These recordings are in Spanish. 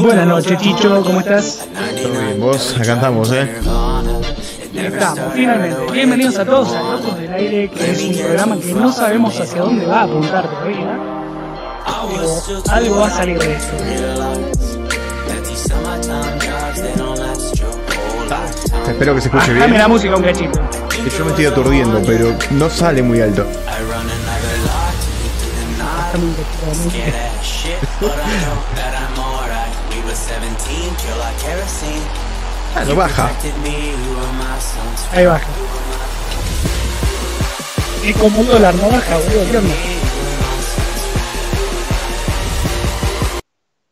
Buenas noches, Chicho, ¿cómo estás? Todo bien, vos, acá estamos, ¿eh? Estamos, finalmente. Bienvenidos a todos a Locos del Aire, que es un programa que no sabemos hacia dónde va a apuntar todavía. Pero algo va a salir de esto. Espero que se escuche Dame bien. la música un cachito. Que Yo me estoy aturdiendo, pero no sale muy alto. Cachito. Ah, no baja. Ahí baja. Es como un dólar, no baja, boludo.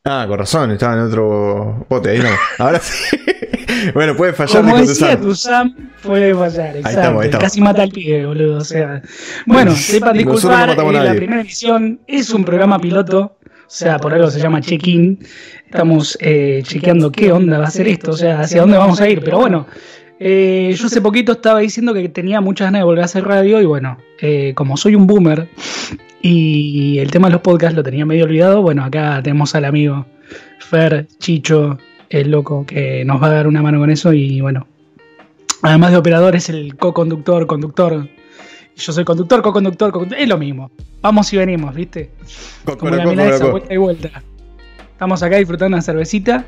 Ah, con razón, estaba en otro bote. Ahí no. Ahora sí. bueno, puede fallar Como de decía tu Sam, puede fallar, exacto. estamos, ahí estamos. Casi mata al pibe, boludo. O sea, bueno, sepan no disculpar, a eh, la primera edición es un programa piloto, o sea, por algo se llama check-in. Estamos eh, chequeando qué onda va a ser esto, o sea, hacia dónde vamos a ir. Pero bueno, eh, yo hace poquito estaba diciendo que tenía muchas ganas de volver a hacer radio y bueno, eh, como soy un boomer y el tema de los podcasts lo tenía medio olvidado, bueno, acá tenemos al amigo Fer, Chicho, el loco, que nos va a dar una mano con eso y bueno, además de operador es el co-conductor, conductor. Yo soy conductor, co-conductor, co-conductor, es lo mismo. Vamos y venimos, ¿viste? Como la milanesa, vuelta y vuelta. Estamos acá disfrutando una cervecita.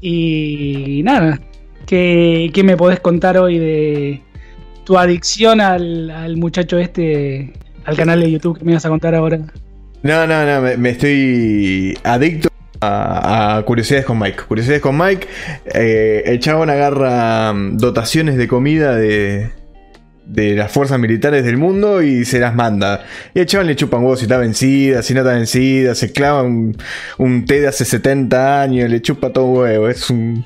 Y nada, ¿qué, qué me podés contar hoy de tu adicción al, al muchacho este, al canal de YouTube que me ibas a contar ahora? No, no, no, me, me estoy adicto a, a curiosidades con Mike. Curiosidades con Mike. eh, el chabón agarra mm, dotaciones de comida de, de las fuerzas militares del mundo y se las manda. Y el chabón le chupa un huevo si está vencida, si no está vencida, se clava un, un té de hace 70 años, le chupa todo huevo. Es un.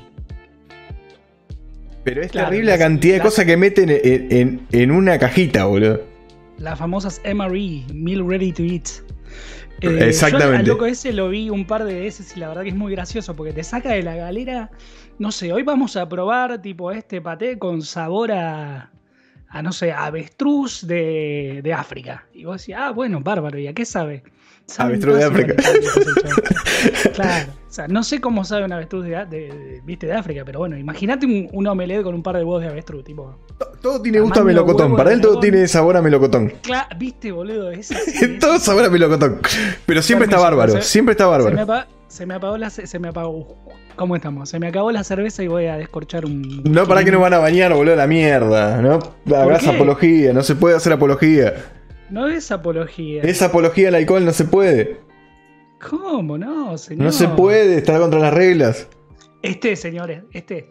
Pero es Claro, terrible la cantidad de cosas que meten en, en- en una cajita, boludo. Las famosas MRE, Meal Ready to Eat. Exactamente. Yo al loco ese lo vi un par de veces y la verdad que es muy gracioso porque te saca de la galera. No sé, hoy vamos a probar tipo este paté con sabor a, a no sé, avestruz de, de África. Y vos decís, ah, bueno, bárbaro, ¿y a qué sabe? Avestruz de África. claro, o sea, no sé cómo sabe un avestruz de, de- de- viste, de África, pero bueno, imagínate un, un omelette con un par de huevos de avestruz, tipo. Todo tiene gusto a melocotón. Para él todo tiene sabor a melocotón. Cla- viste, boludo, es así, es Todo sabor a melocotón. Pero siempre está bárbaro. se- Siempre está Se me, bárbaro. apa- se me apagó la se me apagó. ¿Cómo estamos? Se me acabó la cerveza y voy a descorchar un. No, para que nos van a bañar, boludo, la mierda. No hagas qué? apología. No se puede hacer apología. No es apología. Esa apología al alcohol no se puede. ¿Cómo no, señor? No se puede. Está contra las reglas. Este, señores, este.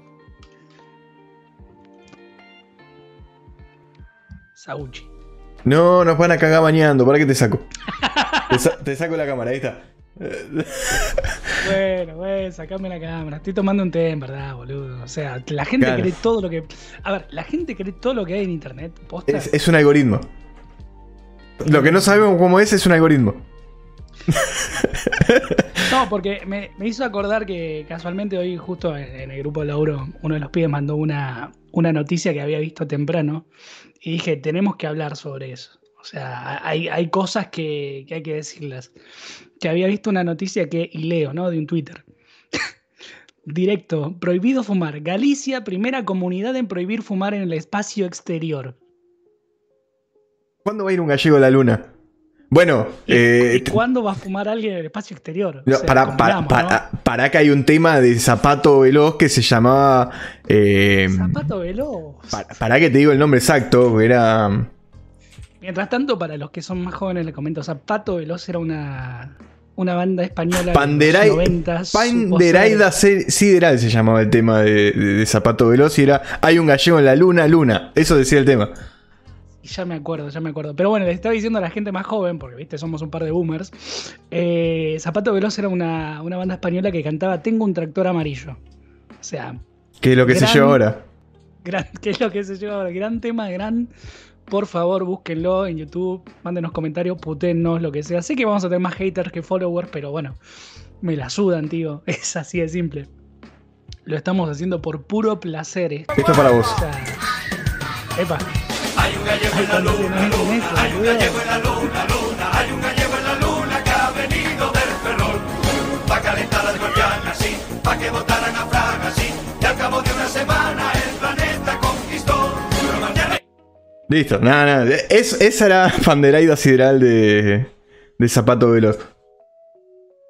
Sauchi. No, nos van a cagar bañando. ¿Para qué te saco? te, sa- te saco la cámara, ahí está. Bueno, bueno, sacame la cámara. Estoy tomando un té, en verdad, boludo. O sea, la gente Claro. cree todo lo que. A ver, la gente cree todo lo que hay en internet. ¿Posta? Es, es un algoritmo. Lo que no sabemos cómo es es un algoritmo. No, porque me, me hizo acordar que casualmente hoy, justo en, en el grupo de laburo, uno de los pibes mandó una, una noticia que había visto temprano y dije, tenemos que hablar sobre eso. O sea, hay, hay cosas que, que hay que decirlas. Que había visto una noticia que, y leo, ¿no? De un Twitter. Directo, prohibido fumar. Galicia, primera comunidad en prohibir fumar en el espacio exterior. ¿Cuándo va a ir un gallego a la luna? Bueno, ¿Y, eh, cuándo va a fumar alguien en el espacio exterior? O No, sea, para, para, que hay un tema de zapato veloz que se llamaba. eh. Zapato veloz. para, para que te digo el nombre exacto, era. Mientras tanto, para los que son más jóvenes, les comento, Zapato Veloz era una, una banda española de los 90 Panderaida Sideral se llamaba el tema de, de- de zapato veloz y era. Hay un gallego en la luna, luna. Eso decía el tema. Y ya me acuerdo, ya me acuerdo. Pero bueno, les estaba diciendo a la gente más joven, porque viste, somos un par de boomers. eh, Zapato Veloz era una, una banda española que cantaba Tengo un tractor amarillo. O sea, Que es lo que se lleva ahora. gran, ¿qué es lo que se lleva ahora? Gran tema, gran. Por favor, búsquenlo en YouTube, mándenos comentarios, putennos, lo que sea. Sé que vamos a tener más haters que followers, pero bueno, me la sudan, tío. Es así de simple. Lo estamos haciendo por puro placer. ¿eh? Esto es para vos. O sea, epa. Hay un gallego en la luna, hay un gallego en la luna, Listo, nada, nada. Es, esa era Panderaida Sideral de, de Zapato Veloz.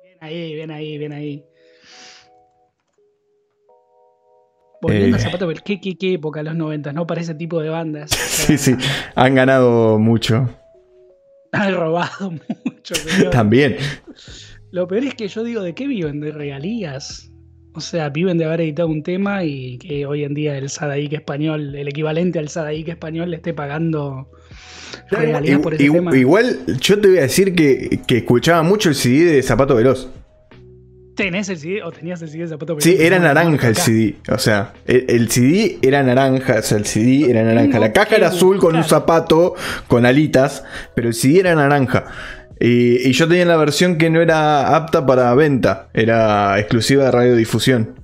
Bien ahí, bien ahí, bien ahí. Volviendo Eh. a Zapato Veloz, ¿qué, qué, qué época, los 90, ¿no? Para ese tipo de bandas. Sí, sí. Han ganado mucho. Han robado mucho, señor. También. Lo peor es que yo digo, ¿de qué viven? ¿De regalías? O sea, viven de haber editado un tema y que hoy en día el Sadaik español, el equivalente al Sadaik español, le esté pagando regalías por ese Igu- tema. Igual, yo te voy a decir que, que escuchaba mucho el CD de Zapato Veloz. ¿Tenés el CD o tenías el CD de Zapato Sí, Veloz? era No, naranja el. CD. O sea, el, el CD era naranja. O sea, el CD era naranja. La caja era azul con un zapato con alitas. Pero el CD era naranja. Y, y yo tenía la versión que no era apta para venta. Era exclusiva de radiodifusión.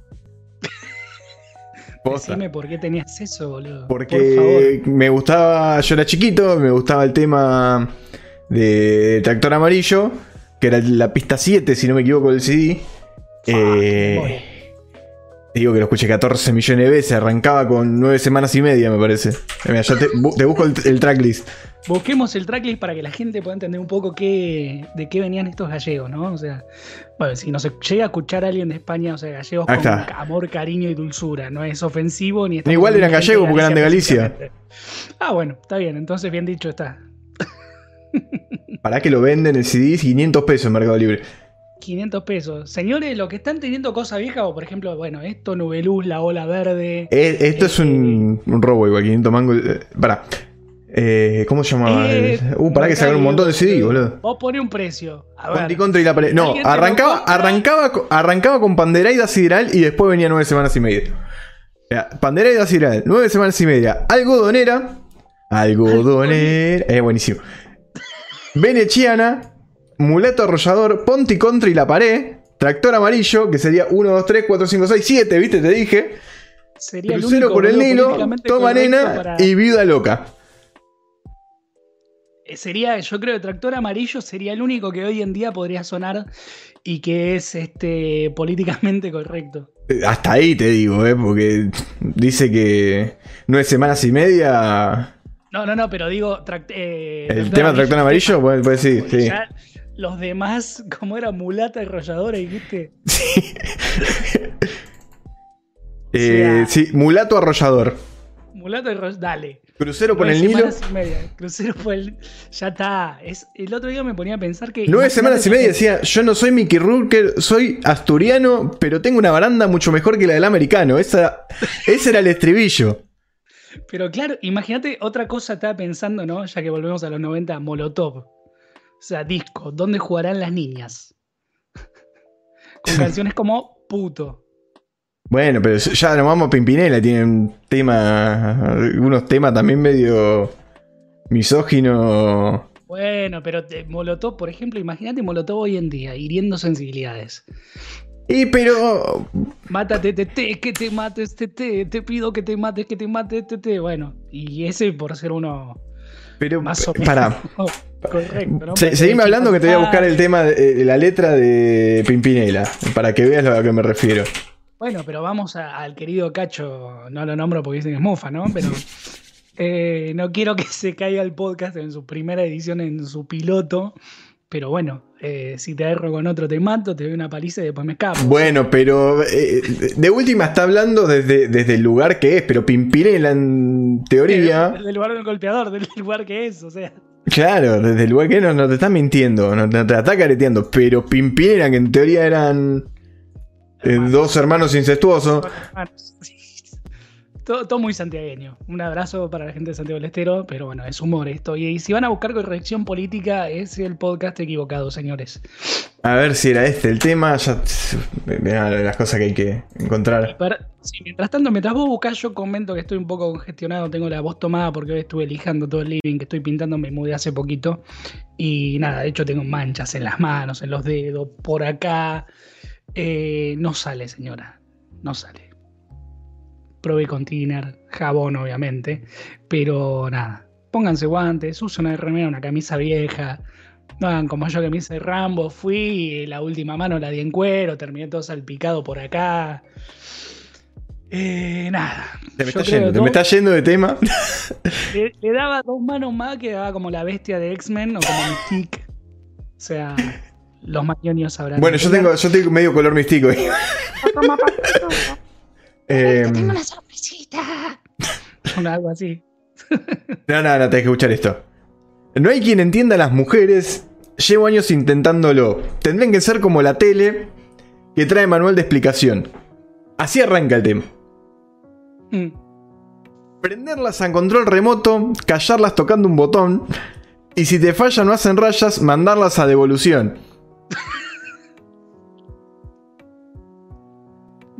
Decime por qué tenías eso, boludo. Por favor. Porque me gustaba, yo era chiquito, me gustaba el tema de Tractor Amarillo, que era la pista 7, si no me equivoco, del CD. Eh, digo que lo escuché 14 millones de veces, arrancaba con 9 semanas y media, me parece. Mira, ya te, bu- te busco el, el tracklist. Busquemos el tracklist para que la gente pueda entender un poco qué, de qué venían estos gallegos, ¿no? O sea, bueno, si no se llega a escuchar a alguien de España, o sea, gallegos Ahí con está. amor, cariño y dulzura, no es ofensivo ni estamos Igual eran gallegos porque eran de Galicia. Ah, bueno, está bien, entonces bien dicho está. Para que lo venden el CD 500 pesos en Mercado Libre. 500 pesos. Señores, los que están teniendo cosas viejas, o por ejemplo, bueno, esto, Nubeluz, La Ola Verde. Eh, esto es un, un robo igual, 500 mangos. Eh, pará. Eh, ¿Cómo se llamaba? Eh, uh, pará que sacaron un montón de CD, boludo. Vos ponés un precio. A ver. Conti contra y la pared. No, ¿Alguien te lo arrancaba, arrancaba, arrancaba con Panderaida Sideral y después venía nueve semanas y media. Panderaida Sideral, nueve semanas y media. Algodonera. Algodonera. Es buenísimo. Venechiana. Mulato arrollador. Ponti contra y la pared. Tractor amarillo, que sería 1, 2, 3, 4, 5, 6, 7, ¿viste? Te dije. Sería el único, por el Nilo. Toma nena para- y vida loca. Eh, Sería, yo creo que Tractor Amarillo sería el único que hoy en día podría sonar y que es este políticamente correcto. Eh, Hasta ahí te digo, ¿eh? Porque dice que nueve semanas y media. No, no, no, pero digo. eh, El tema tractor amarillo, porque sí. ya los demás, como era mulata arrolladora, dijiste. Sí. Eh, sea- sí, mulato arrollador. Mulata arrolladora, dale. Crucero por el Nilo. semanas y media. Crucero por el. Ya está. Es, el otro día me ponía a pensar que. Nueve semanas y media decía, yo no soy Mickey Rourke, soy asturiano, pero tengo una baranda mucho mejor que la del americano. Esa, ese era el estribillo. Pero claro, imagínate otra cosa estaba pensando, ¿no? Ya que volvemos a los 90, Molotov. O sea, disco, ¿dónde jugarán las niñas? Con canciones como puto. Bueno, pero ya nos vamos a Pimpinela, tienen tema, unos temas también medio misógino. Bueno, pero te- Molotov, por ejemplo, imagínate Molotov hoy en día, hiriendo sensibilidades. Y pero Mátate, te, te, que te mates, te, te, te pido que te mates, que te mates, te, te. Bueno, y ese por ser uno pero más o menos para, correcto, ¿no? Se- Porque seguime de hablando que te voy a buscar el tema, de, eh, la letra de Pimpinela, para que veas a lo que me refiero. Bueno, pero vamos a- al querido Cacho, no lo nombro porque dicen que es mufa, ¿no? Pero eh, no quiero que se caiga el podcast en su primera edición, en su piloto. Pero bueno, eh, si te agarro con otro te mato, te doy una paliza y después me escapo. Bueno, pero eh, de última está hablando desde, desde el lugar que es, pero Pimpinela en teoría, Del lugar del golpeador, del lugar que es, o sea. claro, desde el lugar que es no, no te está mintiendo, no, no te está careteando, pero Pimpinela que en teoría eran eh, dos hermanos incestuosos. Hermanos, sí. Todo, todo muy santiagueño. Un abrazo para la gente de Santiago del Estero, pero bueno, es humor esto. Y si van a buscar corrección política, es el podcast equivocado, señores. A ver si era este el tema, ya mirá las cosas que hay que encontrar. Para- sí, mientras tanto, mientras vos buscás, yo comento que estoy un poco congestionado, tengo la voz tomada porque hoy estuve lijando todo el living que estoy pintando, me mudé hace poquito. Y nada, de hecho tengo manchas en las manos, en los dedos, por acá. Eh, no sale, señora, no sale. Probé con thinner, jabón obviamente, pero nada. Pónganse guantes, usen una remera, una camisa vieja. No hagan como yo que me hice Rambo, fui y la última mano la di en cuero, terminé todo salpicado por acá. Eh, nada. Te me, está yendo, te dos- me está yendo de tema. le, le daba dos manos más que daba como la bestia de X-Men o como Mystique. O sea, los mañonios sabrán. Bueno, yo tengo, yo tengo medio color místico. ahí. Eh, Te tengo una sorpresita. Algo así. no, no, no, tenés que escuchar esto. No hay quien entienda a las mujeres. Llevo años intentándolo. Tendrían que ser como la tele que trae manual de explicación. Así arranca el tema. Mm. Prenderlas a control remoto, callarlas tocando un botón. Y si te fallan o hacen rayas, mandarlas a devolución.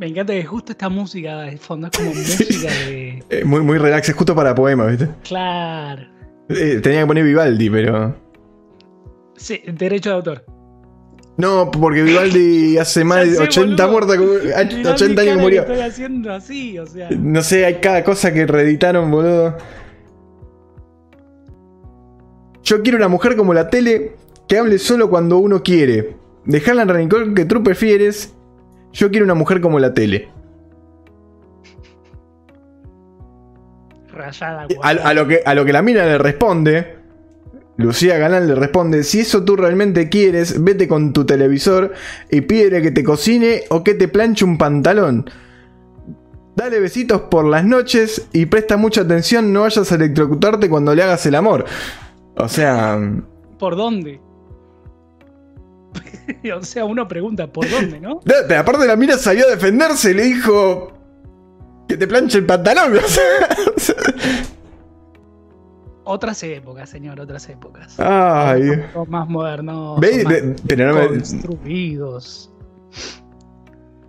Me encanta que justo esta música de fondo es como música de. Eh, muy, muy relax, es justo para poema, ¿viste? Claro. Eh, tenía que poner Vivaldi, pero. Sí, derecho de autor. No, porque Vivaldi hace más de sé, 80 boludo. muertos, que- Mirá mi 80 años que murió. Estoy haciendo así, o sea. No sé, hay cada cosa que reeditaron, boludo. Yo quiero una mujer como la tele que hable solo cuando uno quiere. Dejarla en rencor que tú prefieres. Yo quiero una mujer como la tele. Rayada. A, a lo, que, a lo que la mina le responde. Lucía Galán le responde: Si eso tú realmente quieres, vete con tu televisor y pídele que te cocine o que te planche un pantalón. Dale besitos por las noches y presta mucha atención, no vayas a electrocutarte cuando le hagas el amor. O sea, ¿Por dónde? o sea, uno pregunta, ¿por dónde, no? no, pero aparte la mina salió a defenderse le dijo que te planche el pantalón. o sea, Otras épocas, señor, otras épocas. Ay. Son más modernos. Más pero no me- construidos.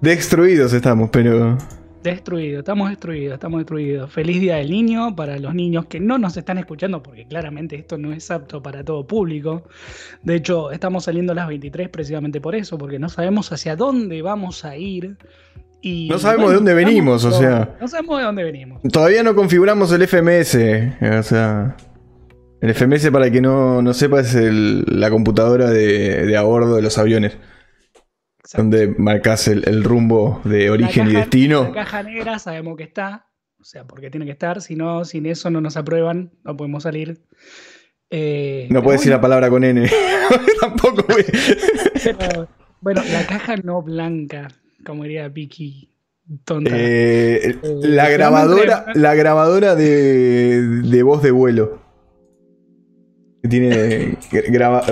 Destruidos estamos, pero. Destruidos, estamos destruidos, estamos destruidos. Feliz Día del Niño para los niños que no nos están escuchando, porque claramente esto no es apto para todo público. De hecho, estamos saliendo a las 23 precisamente por eso, porque no sabemos hacia dónde vamos a ir. Y, No sabemos de dónde venimos, o sea. No sabemos de dónde venimos. Todavía no configuramos el FMS. O sea. El FMS, para el que no, no sepa, es el- la computadora de, de a bordo de los aviones. Exacto. Donde marcas el, el rumbo de origen La y destino. La caja negra sabemos que está, o sea, porque tiene que estar, si no, sin eso no nos aprueban, no podemos salir. Eh, No puedes decir la palabra con N. Tampoco, güey. pero, bueno, la caja no blanca, como diría Vicky tonta. Eh, la solamente- grabadora, la grabadora de, de voz de vuelo. Tiene, graba-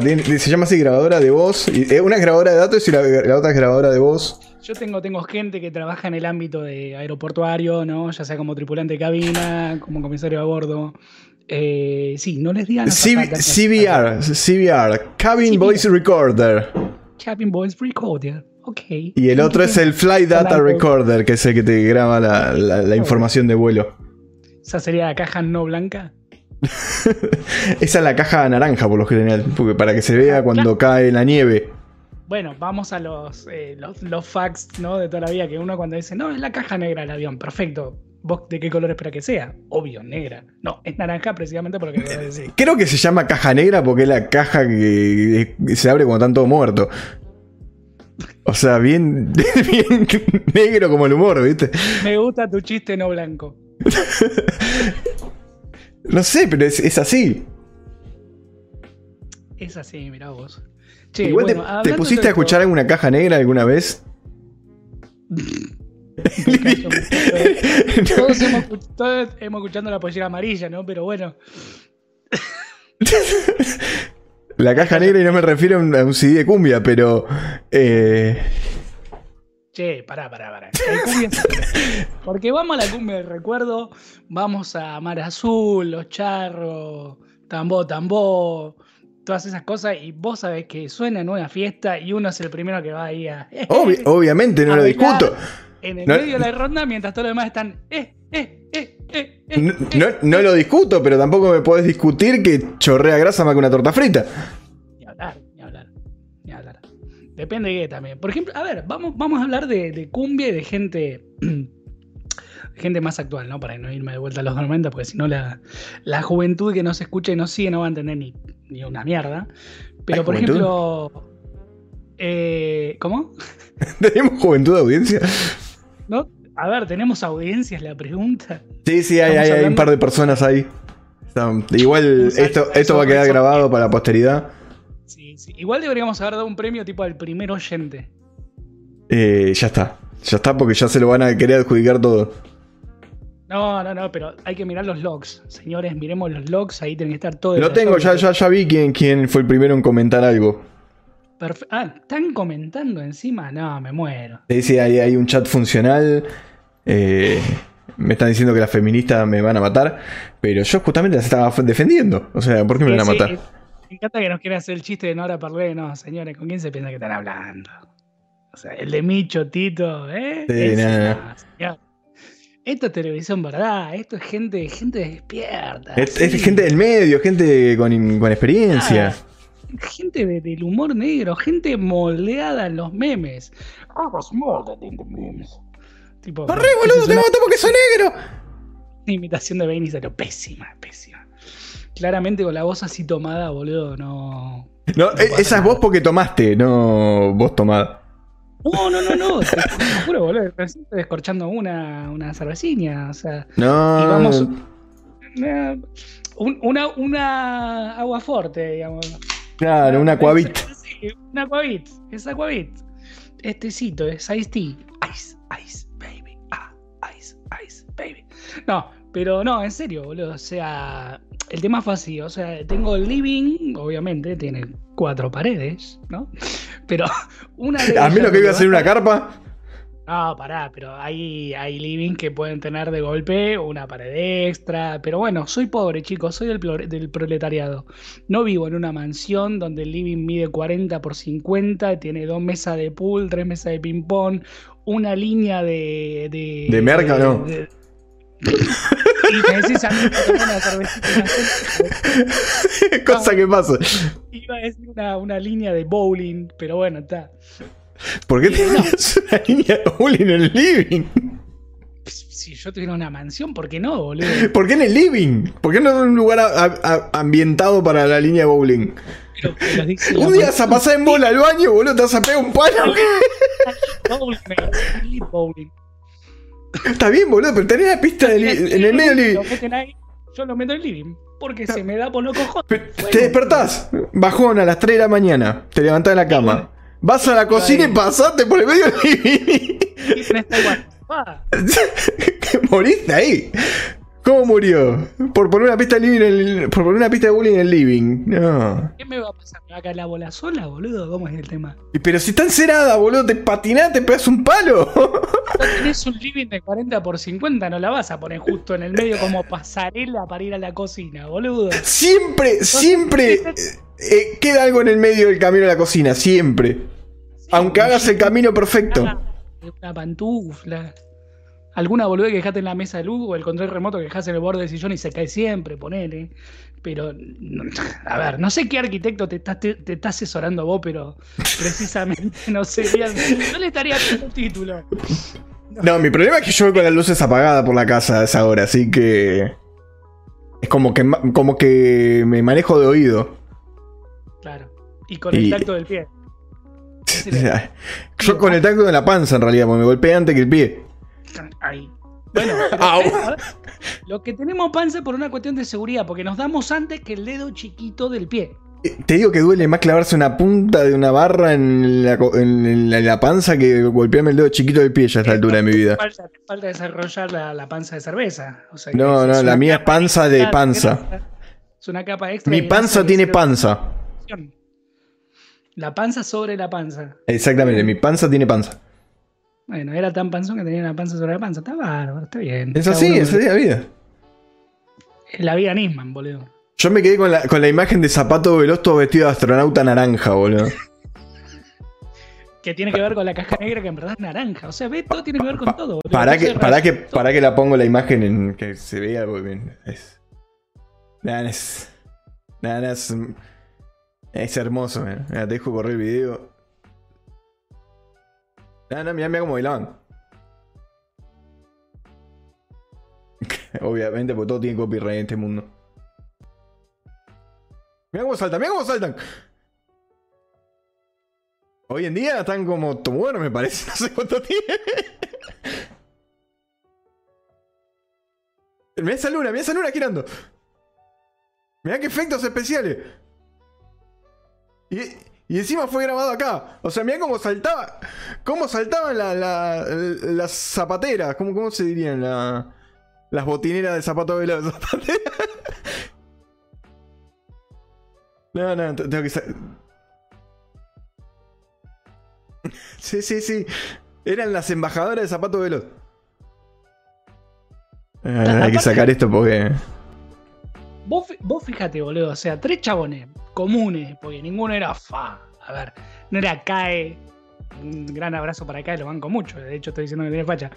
tiene- se llama así grabadora de voz. y- eh, Una es grabadora de datos y la, la otra es grabadora de voz. Yo tengo, tengo gente que trabaja en el ámbito de aeroportuario, ¿no? Ya sea como tripulante de cabina, como comisario a bordo. Eh, sí, no les digan. CB CBR, CBR, Cabin CBR. Voice Recorder. Cabin Voice Recorder. Ok. Y el otro es el Fly Data. Recorder, que es el que te graba la, la- la información de vuelo. Esa sería la caja no blanca. Esa es la caja naranja, por lo general, porque para que se vea cuando cae la nieve. Bueno, vamos a los, eh, los, los facts ¿no? de toda la vida, que uno cuando dice, no, es la caja negra del avión, perfecto. ¿Vos de qué color espera que sea? Obvio, negra. No, es naranja precisamente por lo que decir. Creo que se llama caja negra porque es la caja que se abre cuando están todos muertos. O sea, bien, bien negro como el humor, ¿viste? Me gusta tu chiste no blanco. No sé, pero es, es así. Es así, mirá vos. Che, Igual te- bueno, te, hablando pusiste a escuchar alguna caja negra alguna vez. callo todos, hemos, todos hemos escuchado la pollera amarilla, ¿no? Pero bueno, La caja negra y no me refiero a un, a un CD de cumbia, pero... eh, Che, pará, pará, pará. Porque vamos a la cumbia del recuerdo, vamos a Mar Azul, Los Charros, Tambó, Tambó, todas esas cosas, y vos sabés que suena en una fiesta y uno es el primero que va ahí a. obvi- obviamente, no A lo discuto. En el No- medio de la ronda, mientras todos los demás están. Eh, eh, eh, eh, eh, No, eh. no- no lo discuto, pero tampoco me podés discutir que chorrea grasa más que una torta frita. Depende de qué también. Por ejemplo, a ver, vamos, vamos a hablar de, de cumbia y de gente. de gente más actual, ¿no? Para no irme de vuelta a los 90, porque si no la, la juventud que nos escucha y nos sigue no va a entender ni, ni una mierda. Pero ¿Hay por juventud? ejemplo. eh, ¿Cómo? ¿Tenemos juventud de audiencia? ¿No? A ver, ¿tenemos audiencias la pregunta? Sí, sí, hay, hay- hay un par de personas ahí. Igual esto, esto va a quedar grabado para la posteridad. Sí, sí. Igual deberíamos haber dado un premio tipo al primer oyente. Eh, ya está. Ya está porque ya se lo van a querer adjudicar todo. No, no, no, pero hay que mirar los logs. Señores, miremos los logs, ahí tienen que estar todos. Lo tengo, ya, ya, ya vi quién, quién fue el primero en comentar algo. Perfe- ah, ¿están comentando encima? No, me muero. Sí, sí, hay, hay un chat funcional. eh, me están diciendo que las feministas me van a matar. Pero yo justamente las estaba defendiendo. O sea, ¿por qué me van a matar? Me encanta que nos quiera hacer el chiste de Nora Parlé. No, señores, ¿con quién se piensa que están hablando? O sea, el de Micho, Tito, ¿eh? Sí, nada. no. Esto es televisión, ¿verdad? Esto es gente, gente despierta. Es, gente del medio, gente con, con experiencia. Ah, gente de- del humor negro, gente moldeada en los memes. I was molded in the memes. Tipo, ¡Corre, esa boludo! ¡Te una mato porque soy negro! imitación de Benny, pero pésima, pésima. Claramente con la voz así tomada, boludo, no. No, e- pasa esa es vos porque tomaste, no vos tomada. No, no, no, no. Te, te juro, boludo. Estoy descorchando una, una cervecina. O sea, No. y vamos. Una, un- una, una agua fuerte, digamos. Claro, un aquavit. Sí, un aquavit. Es aquavit. Estecito, es Ice Tea. Ice, ice, baby. Ah, ice, ice, baby. No, pero no, en serio, boludo. O sea, el tema fue así. O sea, tengo el living, obviamente, tiene cuatro paredes, ¿no? Pero una de A mí lo que iba a ser una carpa. no, pará, pero hay, hay living que pueden tener de golpe una pared extra. Pero bueno, soy pobre, chicos, soy del, del proletariado. No vivo en una mansión donde el living mide 40 por 50, tiene dos mesas de pool, tres mesas de ping-pong, una línea de. ¿De, ¿De merca, no? de- y tomé una cervecita Cosa que pasa. Iba a decir una, una línea de bowling, pero bueno, está. ¿Por qué tenías una línea de bowling en el living? Si yo tuviera una mansión, ¿por qué no, boludo? ¿Por qué en el living? ¿Por qué no en un lugar a- a- ambientado para la línea de bowling? Pero, pero dice la Un día vas a pasar en bola al baño, boludo, te vas a pegar un palo. Bowling, bowling. Está bien, boludo, pero tenés la pista del en el medio del Lo living. yo lo meto en el living. Porque se me da por los cojones. Bueno, Te despertás, bajón a las 3 de la mañana, te levantás de la cama, vas a la cocina y pasaste por el medio del living. Ah, Moriste ahí. ¿Cómo murió? Por poner una pista de living en el- por poner una pista de bowling en el living. No. ¿Qué me va a pasar? ¿Me va a caer la bola sola, boludo? ¿Cómo es el tema? Pero si está encerada, boludo, te patinás, te pegas un palo. No tenés un living de 40 por 50, no la vas a poner justo en el medio como pasarela para ir a la cocina, boludo. Siempre, siempre eh, eh, queda algo en el medio del camino a la cocina, siempre. Aunque hagas el camino perfecto. Ah, Una pantufla. Alguna boluda que dejaste en la mesa de luz o el control remoto que dejaste en el borde del sillón y se cae siempre, ponele. Pero, no- a ver, no sé qué arquitecto te está, te, te está asesorando vos, pero precisamente no sería. No le estaría dando el título. No, mi problema es que yo voy con las luces apagadas por la casa a esa hora, así que. Es como que, como que me manejo de oído. Claro. Y con el tacto del pie. Yo con el tacto de la panza en realidad, porque me golpeé antes que el pie. Ahí. Bueno, lo que tenemos panza por una cuestión de seguridad, porque nos damos antes que el dedo chiquito del pie. Eh, Te digo que duele más clavarse una punta de una barra en la, co- en la- en la panza que golpearme el dedo chiquito del pie ya a esta altura de mi vida. Falta, falta desarrollar la, la panza de cerveza. O sea, que No, no, es la mía es panza de panza. Es una capa extra. Mi panza tiene panza. La panza sobre la panza. Exactamente, mi panza tiene panza. Bueno, era tan panzón que tenía una panza sobre la panza. Está bárbaro, está bien. Es así, es así la vida. Es la vida Nisman, boludo. Yo me quedé con la, con la imagen de zapato veloz todo vestido de astronauta naranja, boludo. Que tiene que ver con la caja negra que en verdad es naranja. O sea, ve, todo tiene que ver con todo. boludo. Para que, para que, para que la pongo la imagen en que se vea muy bien. Es. Nada, es. Nada, es. Es hermoso, man. Mira, te dejo correr el video. Nada, no, mira, mira cómo bailaban. Obviamente, porque todo tiene copyright en este mundo. Mira cómo saltan, mira cómo saltan. Hoy en día están como tomueros, me parece. No sé cuánto tiene. Mirá esa luna, mirá esa luna girando. Mirá qué efectos especiales. Y, y encima fue grabado acá. O sea, mirá cómo saltaba. Cómo saltaban la- la- las zapateras. ¿Cómo, cómo se dirían? La- las botineras de zapato de zapatera. No, no, te- tengo que Sí, sí, sí. Eran las embajadoras de zapato veloz. Eh, hay que sacar esto porque. Vos, vos fíjate, boludo, o sea, tres chabones comunes, porque ninguno era fa. A ver, no era CAE. Un gran abrazo para CAE, lo banco mucho. De hecho, estoy diciendo que tiene facha.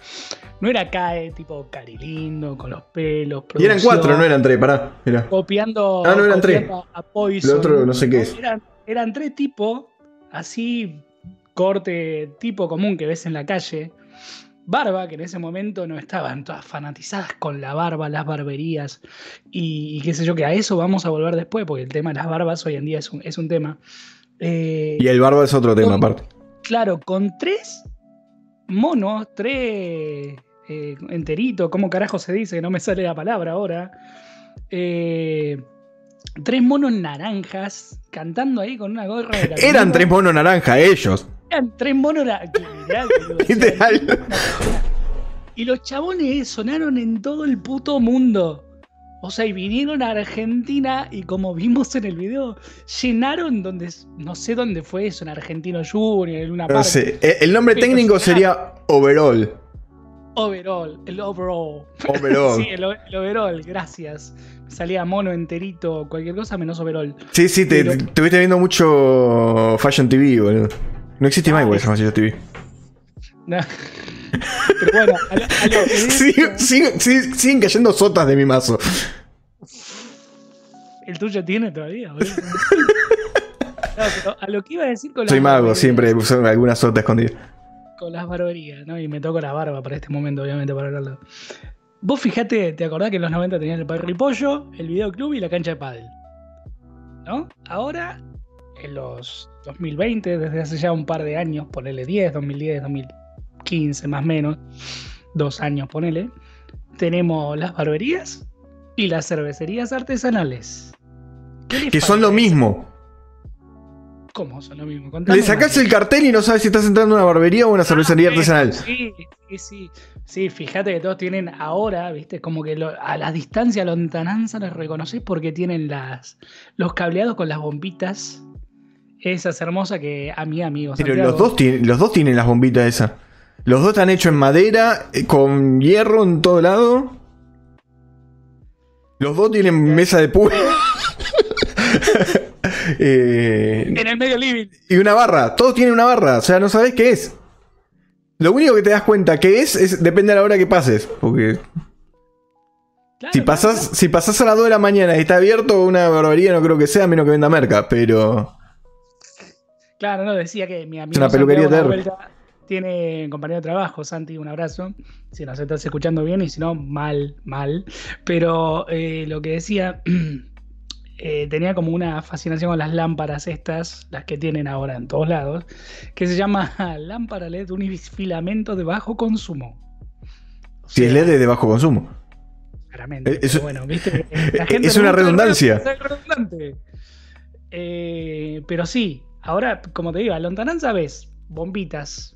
No era CAE, tipo carilindo, con los pelos. Y eran cuatro, no eran tres, pará. Mira. Copiando, Ah, no, eran tres. a Poison. Lo otro no sé qué es. Eran, eran tres tipos, así, corte tipo común que ves en la calle. Barba, que en ese momento no estaban todas fanatizadas con la barba, las barberías y, y qué sé yo, que a eso vamos a volver después, porque el tema de las barbas hoy en día es un, es un tema. Eh, Y el barba es otro tema aparte. Claro, con tres monos, tres eh, enteritos, ¿cómo carajo se dice? Que no me sale la palabra ahora. Eh, tres monos naranjas cantando ahí con una gorra de la Eran tres monos naranja, ellos. Eran tres monos literal. Y los chabones sonaron en todo el puto mundo. O sea, y vinieron a Argentina y como vimos en el video, llenaron donde, no sé dónde fue eso, en Argentino Junior, en una parte. eh, El nombre Pero técnico sería Overall. Overall, el overall. Overall. Sí, el, overall, gracias. Salía mono enterito, cualquier cosa menos overall. Sí, sí, te, Pero- estuviste viendo mucho Fashion TV, boludo. No existe más igual es- esa TV. No. Pero bueno, a lo, a lo que Siguen, siguen- siguen- siguen cayendo sotas de mi mazo. el tuyo tiene todavía, boludo. No, pero a lo que iba a decir con Soy las mago, barberías- siempre uso alguna sota escondida. Con las barberías, ¿no? Y me toco la barba para este momento, obviamente, para hablarlo. Vos fijate, ¿te acordás que en los 90 tenían el Padre y Pollo, el videoclub y la cancha de pádel? ¿No? Ahora, en los 2020, desde hace ya un par de años, ponele 10, 2010, 2015 más o menos, dos años, ponele, tenemos las barberías y las cervecerías artesanales. ¿Qué le Que son lo mismo. ¿Cómo son lo mismo? Contame Le sacás el cartel y no sabes si estás entrando a una barbería o a una cervecería Ah, artesanal. Sí, sí, sí. Sí, fíjate que todos tienen ahora, viste, como que lo- a la distancia lontananza los reconoces porque tienen las, los cableados con las bombitas. Esas hermosas que a mi amigo. Pero Santiago- los dos, tienen, los dos tienen las bombitas esas. Los dos están hechos en madera, eh, con hierro en todo lado. Los dos tienen mesa de púa. Eh, En el medio living. y una barra. Todos tienen una barra. O sea, no sabes qué es. Lo único que te das cuenta que es, es depende de la hora que pases. Porque Claro, si claro, pasas, si pasas a las 2 de la mañana y está abierto una barbería, no creo que sea, a menos que venda merca. Pero. Claro, no, decía que mi amigo Es una peluquería tiene compañero de trabajo, Santi, un abrazo. Si nos estás escuchando bien y si no, mal, mal. Pero eh, lo que decía, eh, tenía como una fascinación con las lámparas estas, las que tienen ahora en todos lados, que se llama lámpara LED unifilamento de bajo consumo. O Si es LED es de bajo consumo. Claramente. Eh, pero bueno, viste, la es le una redundancia. redundante. Eh, pero sí, ahora, como te digo, a lontananza ves bombitas.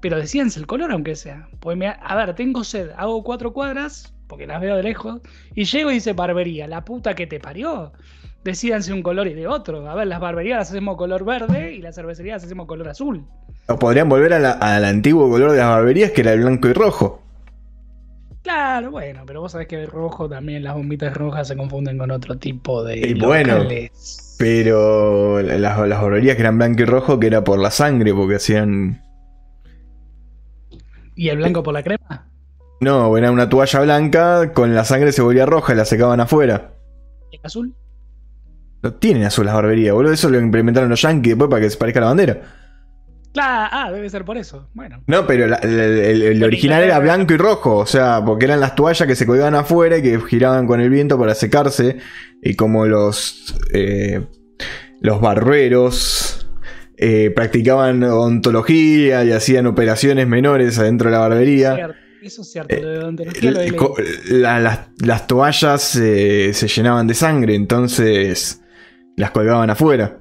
Pero decíanse el color, aunque sea. Pues me- a ver, tengo sed, hago cuatro cuadras, porque las veo de lejos, y llego y dice barbería, la puta que te parió. Decídanse un color y de otro. A ver, las barberías las hacemos color verde y las cervecerías las hacemos color azul. O podrían volver a la- al antiguo color de las barberías, que era el blanco y rojo. Claro, bueno, pero vos sabés que el rojo también, las bombitas rojas se confunden con otro tipo de Y bueno, locales. Pero las, las barberías que eran blanco y rojo, que era por la sangre, porque hacían. ¿Y el blanco por la crema? No, era una toalla blanca, con la sangre se volvía roja y la secaban afuera. ¿Y el azul? No tienen azul las barberías, boludo. Eso lo implementaron los yankees después para que se parezca a la bandera. Claro, ah, debe ser por eso. Bueno. No, pero la- el, el- el En original era blanco y rojo, o sea, porque eran las toallas que se colgaban afuera y que giraban con el viento para secarse. Y como los, eh, los barberos eh, practicaban ontología y hacían operaciones menores adentro de la barbería. Eso es cierto, lo de odontología lo Eh, la- las toallas eh, se llenaban de sangre, entonces las colgaban afuera.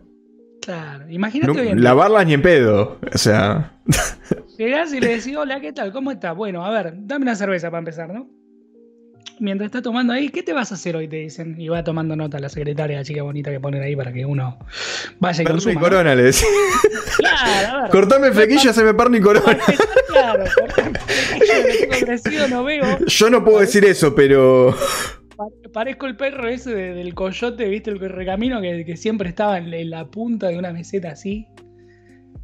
Imagínate No, hoy en día. lavarlas ni en pedo. O sea, Llegás y le decís, hola, ¿qué tal? ¿Cómo estás? Bueno, a ver, dame una cerveza para empezar, ¿no? Mientras está tomando ahí, ¿qué te vas a hacer hoy? Te dicen. Y va tomando nota la secretaria, la chica bonita que ponen ahí para que uno vaya y consuma. ¿no? corona le decía. Claro, a ver. Cortame el flequillo, haceme perno y corona. Claro, tengo crecido no veo. Yo no puedo decir eso, pero. Pare- Parezco el perro ese de- del coyote, ¿viste? El recamino que, que siempre estaba en, en la punta de una meseta así.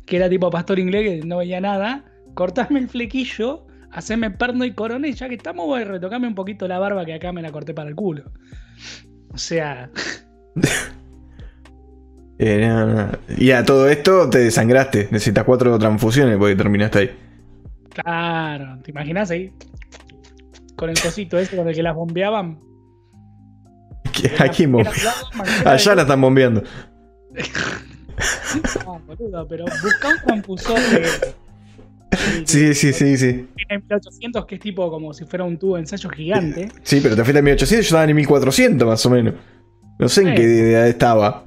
Que era tipo pastor inglés que no veía nada. Cortame el flequillo, haceme perno y corona y ya que estamos, voy a retocarme un poquito la barba que acá me la corté para el culo. O sea, Eh, no, no. Y a todo esto te desangraste. Necesitas cuatro transfusiones porque terminaste ahí. claro, ¿te imaginas ahí? Con el cosito ese con el que las bombeaban. ¿A quién bombe- Allá la están bombeando. No, boludo, pero busca un. Sí, sí, sí, sí. Tiene 1800 que es tipo como si fuera un tubo de ensayo gigante. Sí, pero te fuiste a 1800 yo estaba en 1400 más o menos. No sé en qué edad estaba.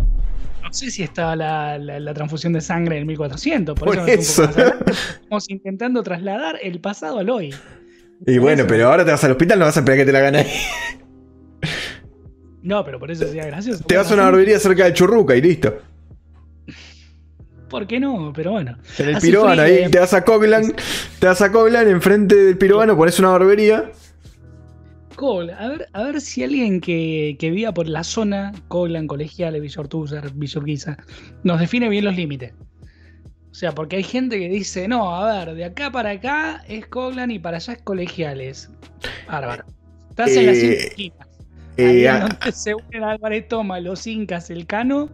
No sé si estaba la, la- la transfusión de sangre en 1400, por, Por eso, eso. Estamos intentando trasladar el pasado al hoy. Y bueno, eso. pero ahora te vas al hospital, no vas a esperar que te la ganes. No, pero por eso sería gracioso. Te vas a una barbería cerca de Churruca y listo. ¿Por qué no? Pero bueno. En el pirobano, ahí te vas a Coglan, te vas a Coglan, enfrente del pirobano pones una barbería. Coglan, a ver, a ver si alguien que, que viva por la zona, Coglan, Colegiales, Villortúzar, Villorquiza, nos define bien los límites. O sea, porque hay gente que dice, no, a ver, de acá para acá es Coglan y para allá es Colegiales. Bárbaro. Estás en las Eh, esquinas. Eh, a- donde se unen Álvarez Toma, los Incas, el Cano.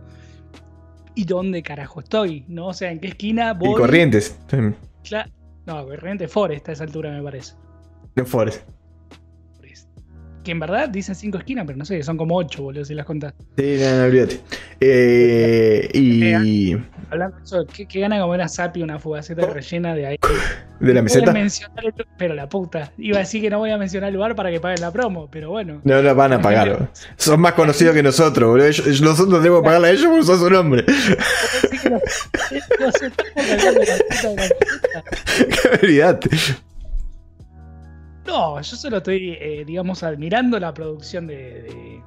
¿Y dónde carajo estoy? ¿No? O sea, ¿en qué esquina voy? y Corrientes. No, Corriente Forest a esa altura me parece. En Forest. Forest. Que en verdad dicen cinco esquinas, pero no sé, son como ocho, boludo, si las contás. Sí, no, no, olvídate. Eh, y. Hablando de eso, ¿qué, qué gana comer a Sapi una fugaceta rellena de ahí? ¿De la meseta? el- pero la puta. Iba a decir que no voy a mencionar el lugar para que paguen la promo, pero bueno. No la van a pagar. Son más conocidos que nosotros, boludo. Nosotros tenemos que pagarle a ellos porque puta de la puta. Olvídate. No, yo solo estoy, eh, digamos, admirando la producción de, de,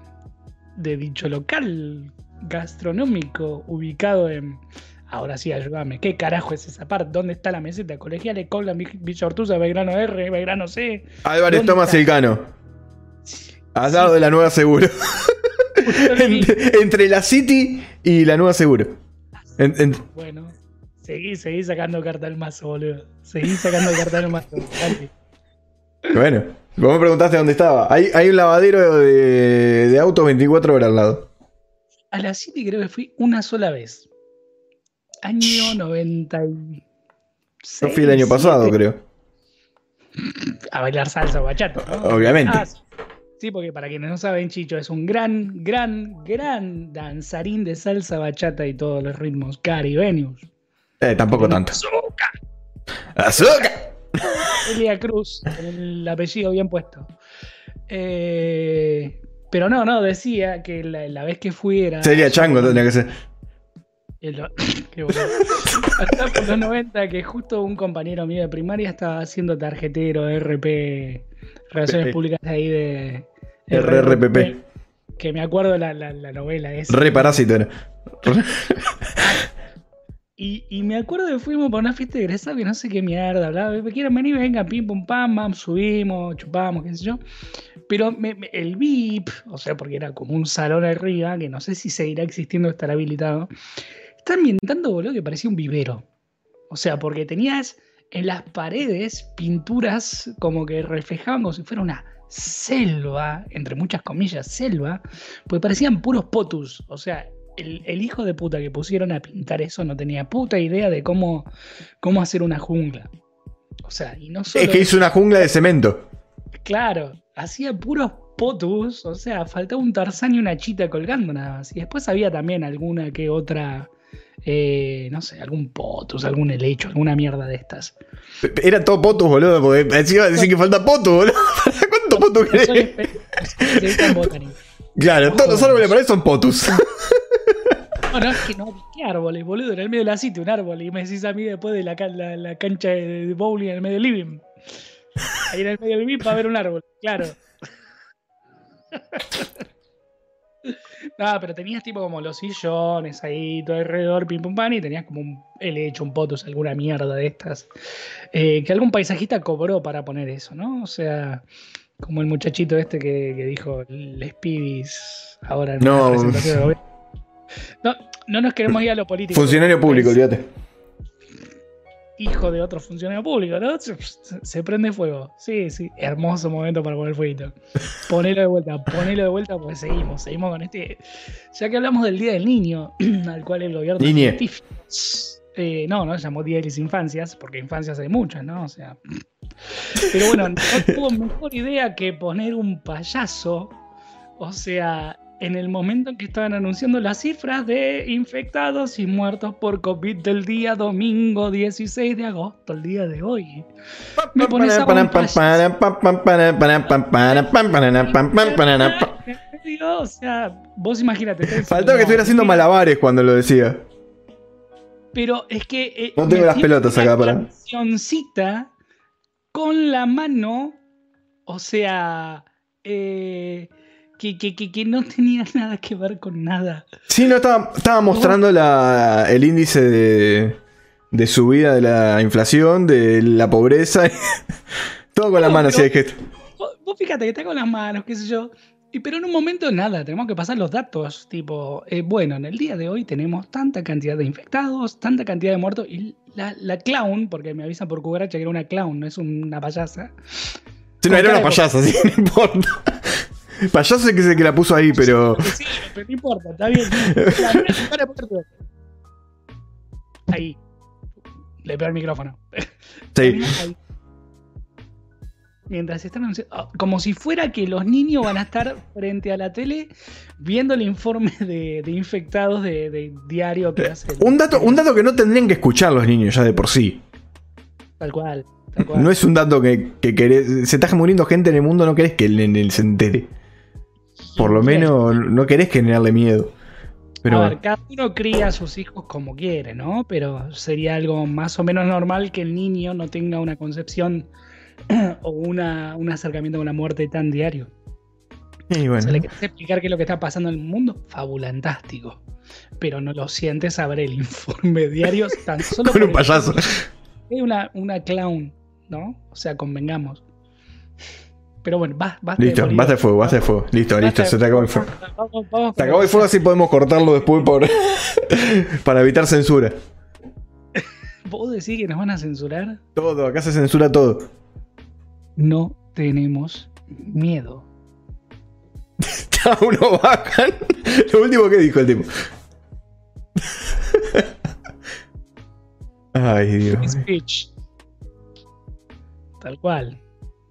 de dicho local gastronómico ubicado en. Ahora sí, ayúdame. ¿Qué carajo es esa parte? ¿Dónde está la meseta? Colegiales, Cobla, Villa Ortuza, Belgrano R, Belgrano C. Álvarez ¿Dónde Tomás está? el Cano. Al lado de la Nueva Seguro. entre, entre la City y la Nueva Seguro. En- en- Bueno, seguí, seguí sacando carta al mazo, boludo. Seguí sacando carta al mazo. Bueno, vos me preguntaste dónde estaba. Hay, hay un lavadero de, de autos 24 horas al lado. A la City creo que fui una sola vez. Año 96. Yo fui el año pasado, 7, creo. A bailar salsa o bachata. ¿no? Obviamente. Ah, sí. Sí, porque para quienes no saben, Chicho es un gran, gran, gran danzarín de salsa, bachata y todos los ritmos caribeños. Eh, tampoco tanto. Azúcar. ¡Azúcar! Elia Cruz, con el apellido bien puesto. Eh, pero no, no, decía que la, la vez que fui era. Sería chango, tendría que ser. El- qué boludo. Hasta por los 90 que justo un compañero mío de primaria estaba haciendo tarjetero, RP, Relaciones PP. Públicas de ahí de... RRPP. Que me acuerdo la, la, la novela esa. Re parásito era. Y, y me acuerdo que fuimos para una fiesta de egresado que no sé qué mierda, hablaba, quieren venir, venga, pim, pum, pam, pam, subimos, chupamos, qué sé yo. Pero me- me- el VIP, o sea, porque era como un salón arriba, que no sé si seguirá existiendo o estará habilitado, está ambientando, boludo, que parecía un vivero. O sea, porque tenías en las paredes pinturas como que reflejaban como si fuera una selva, entre muchas comillas, selva, pues parecían puros potus. O sea, el, el hijo de puta que pusieron a pintar eso no tenía puta idea de cómo, cómo hacer una jungla. O sea, y no solo Es que hizo una jungla de cemento. Claro, hacía puros potus, o sea, faltaba un tarzán y una chita colgando nada más. Y después había también alguna que otra, eh, no sé, algún potus, algún helecho, alguna mierda de estas. Era todo potus, boludo, porque encima decir que falta potu, boludo. ¿Cuánto potu Soy querés? Claro, todos los árboles para eso son potus. No, no, es que no, ¿qué árboles, boludo? En el medio de la city un árbol. Y me decís a mí después de la, ca- la, la cancha de, de bowling en el medio del living. Ahí en el medio del living para ver un árbol, claro. No, pero tenías tipo como los sillones ahí, todo alrededor, pim pum pan, y tenías como un helecho, un potus, alguna mierda de estas. eh, que algún paisajista cobró para poner eso, ¿no? O sea, como el muchachito este que, que dijo les pibis ahora en No. la presentación del gobierno. No, no nos queremos ir a lo político. Funcionario público, Es olvídate. Hijo de otro funcionario público, ¿no? Se, prende fuego. Sí, sí, hermoso momento para poner fueguito. Ponelo de vuelta, ponelo de vuelta, porque seguimos, seguimos con este. Ya que hablamos del Día del Niño, al cual el gobierno. Niñe. Eh, no, no se llamó Día de las Infancias, porque infancias hay muchas, ¿no? O sea. Pero bueno, no tuvo mejor idea que poner un payaso. O sea, en el momento en que estaban anunciando las cifras de infectados y muertos por COVID del día domingo 16 de agosto, el día de hoy. Me pones a o sea, vos imagínate. te- Faltaba que estuviera haciendo malabares cuando lo decía. Pero es que. eh, No tengo las pelotas acá para- cancioncita con la mano. O sea. eh, que, que, que, que no tenía nada que ver con nada. Sí, no, estaba, estaba mostrando la, el índice de, de subida de la inflación, de la pobreza. Todo con la No, mano, pero- así es que. Vos, vos fíjate que está con las manos, qué sé yo. Y, pero en un momento nada, tenemos que pasar los datos. Tipo, eh, bueno, en el día de hoy tenemos tanta cantidad de infectados, tanta cantidad de muertos. Y la, la clown, porque me avisan por cucaracha que era una clown, no es una payasa. Si no, era una payasa, sí, no importa. Payaso es el que la puso ahí, pero. Sí, pero no importa, está bien. Ahí. Le pego el micrófono. Sí. Ahí. Mientras están anunciando, ah, como si fuera que los niños van a estar frente a la tele viendo el informe de, de infectados de, de diario que hace. el- Un dato, un dato que no tendrían que escuchar los niños ya de por sí. Tal cual. Tal cual. No es un dato que, que querés. Se está muriendo gente en el mundo, no querés que el nene se entere. Por lo menos no querés generarle miedo. Pero a ver, cada uno cría a sus hijos como quiere, ¿no? Pero sería algo más o menos normal que el niño no tenga una concepción o una, un acercamiento con la muerte tan diario. y bueno. Se le querés explicar qué es lo que está pasando en el mundo, fabulantástico. Pero no lo sientes saber el informe diario tan solo Con un payaso. Es una, una clown, ¿no? O sea, convengamos. Pero bueno, va, basta Listo, basta de fuego, basta de fuego. Listo, Basta listo, de se te acabó el fuego. Se acabó el fuego, así podemos cortarlo después por para evitar censura. ¿Vos decís que nos van a censurar? Todo, acá se censura todo. No tenemos miedo. Uno bajan. Lo último que dijo el tipo. Ay, Dios. Speech. Tal cual.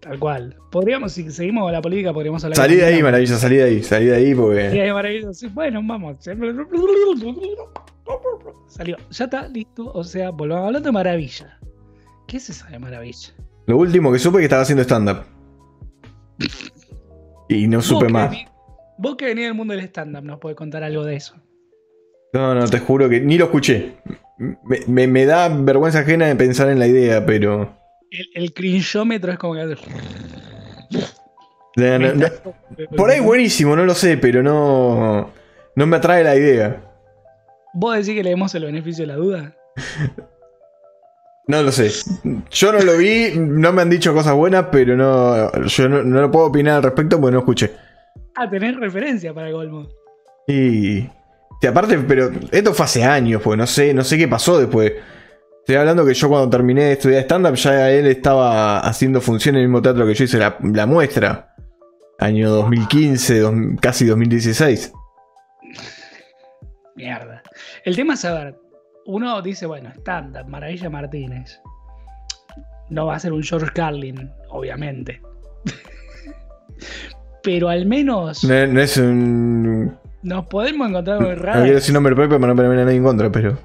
Tal cual. Podríamos, si seguimos la política, podríamos hablar. Salí de ahí, maravilla, salí de ahí, salí de ahí porque. ahí, maravilloso. Sí, Bueno, vamos. Salió. Ya está, listo. O sea, volvamos hablando de maravilla. ¿Qué es esa de maravilla? Lo último que supe que estaba haciendo stand-up. Y no supe Vos más. Vos que venís del mundo del stand-up, ¿nos podés contar algo de eso? No, no, te juro que ni lo escuché. Me, me- me da vergüenza ajena de pensar en la idea, pero. El, el cringeómetro es como que. No, no, no. Por ahí buenísimo, no lo sé, pero no. No me atrae la idea. ¿Vos decís que le demos el beneficio de la duda? No lo sé. Yo no lo vi, no me han dicho cosas buenas, pero no. Yo no, no lo puedo opinar al respecto porque no escuché. Ah, tenés referencia para el Golmo. Y. sí, aparte, pero esto fue hace años, pues no sé, no sé qué pasó después. Estoy hablando que yo cuando terminé de estudiar stand-up, ya él estaba haciendo función en el mismo teatro que yo hice la, la muestra. Año 2015, dos- casi 2016. Mierda. El tema es saber. Uno dice, bueno, stand-up, Maravilla Martínez. No va a ser un George Carlin, obviamente. Pero al menos No, no es un. nos podemos encontrar muy No raro. quiero decir nombre propio para no ponerme a nadie en contra, pero.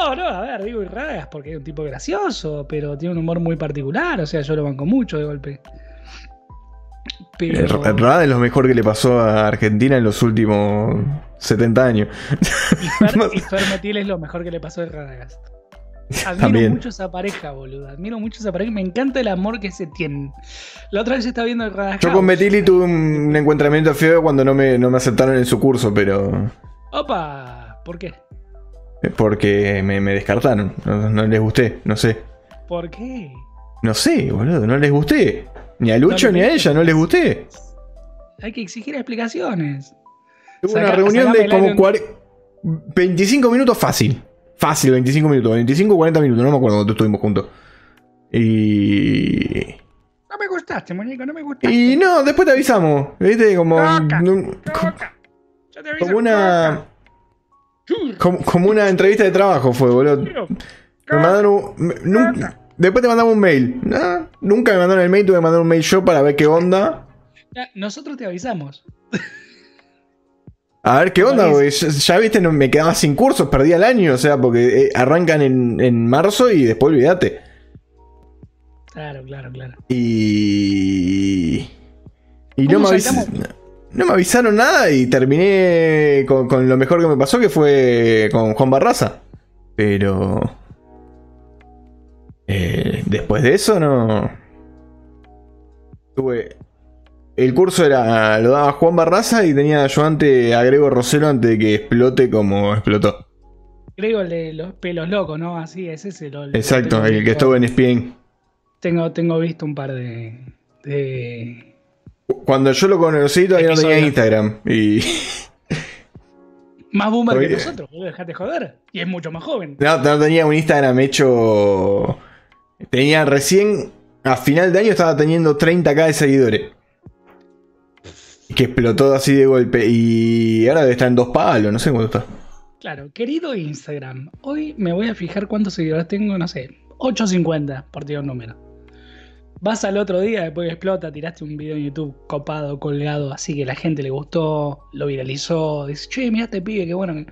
No, no, a ver, digo Irradagas porque es un tipo gracioso, pero tiene un humor muy particular, o sea, yo lo banco mucho de golpe. Pero. Eh, Rada es lo mejor que le pasó a Argentina en los últimos 70 años. Y Fer, y Fer Metil es lo mejor que le pasó a Radagast. Admiro También. mucho esa pareja, boludo. Admiro mucho esa pareja. Me encanta el amor que se tienen. La otra vez estaba viendo el Radagast. Yo con Betili tuve un, un encuentramiento feo cuando no me, no me aceptaron en su curso, pero. Opa, ¿por qué? Porque me, me descartaron. No, no les gusté, no sé. ¿Por qué? No sé, boludo, no les gusté. Ni a Lucho No ni a ella, no les gusté. Hay que exigir explicaciones. Tuve una reunión de como aire. 40 25 minutos fácil. Fácil, 25 minutos. 25 o 40 minutos, no me acuerdo cuando estuvimos juntos. Y. No me gustaste, muñeco, no me gustaste. Y no, después te avisamos. ¿Viste? Como. Coca. Yo te aviso, como una. Coca. Como, como una entrevista de trabajo fue, boludo. Me mandaron un- Después te mandamos un mail. Nunca me mandaron el mail, tuve que mandar un mail yo para ver qué onda. Nosotros te avisamos. A ver qué onda, güey. Ya, ya viste, no, me quedaba sin cursos, perdí el año, o sea, porque eh, arrancan en, en marzo y después olvídate. Claro, claro, claro. Y. Y no ¿Cómo me, avis- saltamos? No me avisaron nada y terminé con, con lo mejor que me pasó, que fue con Juan Barraza. Pero. eh, después de eso, no. Tuve. El curso era. Lo daba Juan Barraza y tenía yo antes a Grego Rosero antes de que explote como explotó. El de los pelos locos, ¿no? Así es ese. Lo, Exacto, el que estuvo en ESPN. Tengo, tengo visto un par de. de... Cuando yo lo conocí todavía no tenía. Instagram. Y. Más boomer Oye. que nosotros, boludo, dejate joder. Y es mucho más joven. No, no tenía un Instagram hecho. Tenía recién. A final de año estaba teniendo 30k de seguidores. Que explotó así de golpe. Y ahora debe estar en dos palos, no sé cuánto está. Claro, querido Instagram, hoy me voy a fijar cuántos seguidores tengo, no sé, 850, por tirar un número. Vas al otro día, después que explota, tiraste un video en YouTube copado, colgado, así que la gente le gustó, lo viralizó, dices, che, mirá este pibe, qué bueno. que-".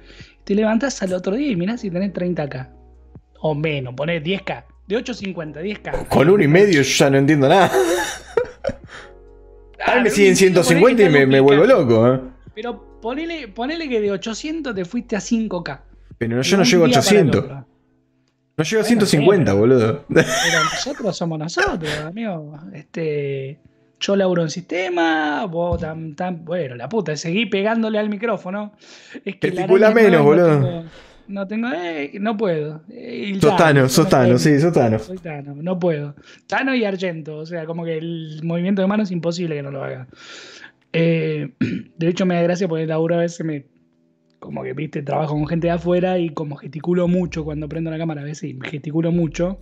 Te levantás al otro día y mirás si tenés 30k. O menos, ponés 10k. De 850, 10k. Con uno y medio yo ya no entiendo nada. A mí me Claro, siguen un 150 y me, me vuelvo loco, ¿eh? Pero ponele, ponele que de 800 te fuiste a 5k. Pero yo no llego a día para el 800. No llego a Bueno, 150, sí, boludo. Pero nosotros somos nosotros, amigo. Este, yo laburo en sistema, vos tan, tan, bueno, la puta, seguí pegándole al micrófono. Es que menos, no boludo. tengo- No tengo, eh, no puedo. Eh, y Sos ya, Tano, yo sos no Tano, puedo. sí, sos Tano. Soy Tano, no puedo. Tano y Argento, o sea, como que el movimiento de mano es imposible que no lo haga. Eh, de hecho, me da gracia porque el laburo a veces me. Como que, viste, trabajo con gente de afuera y como gesticulo mucho cuando prendo la cámara, a veces gesticulo mucho.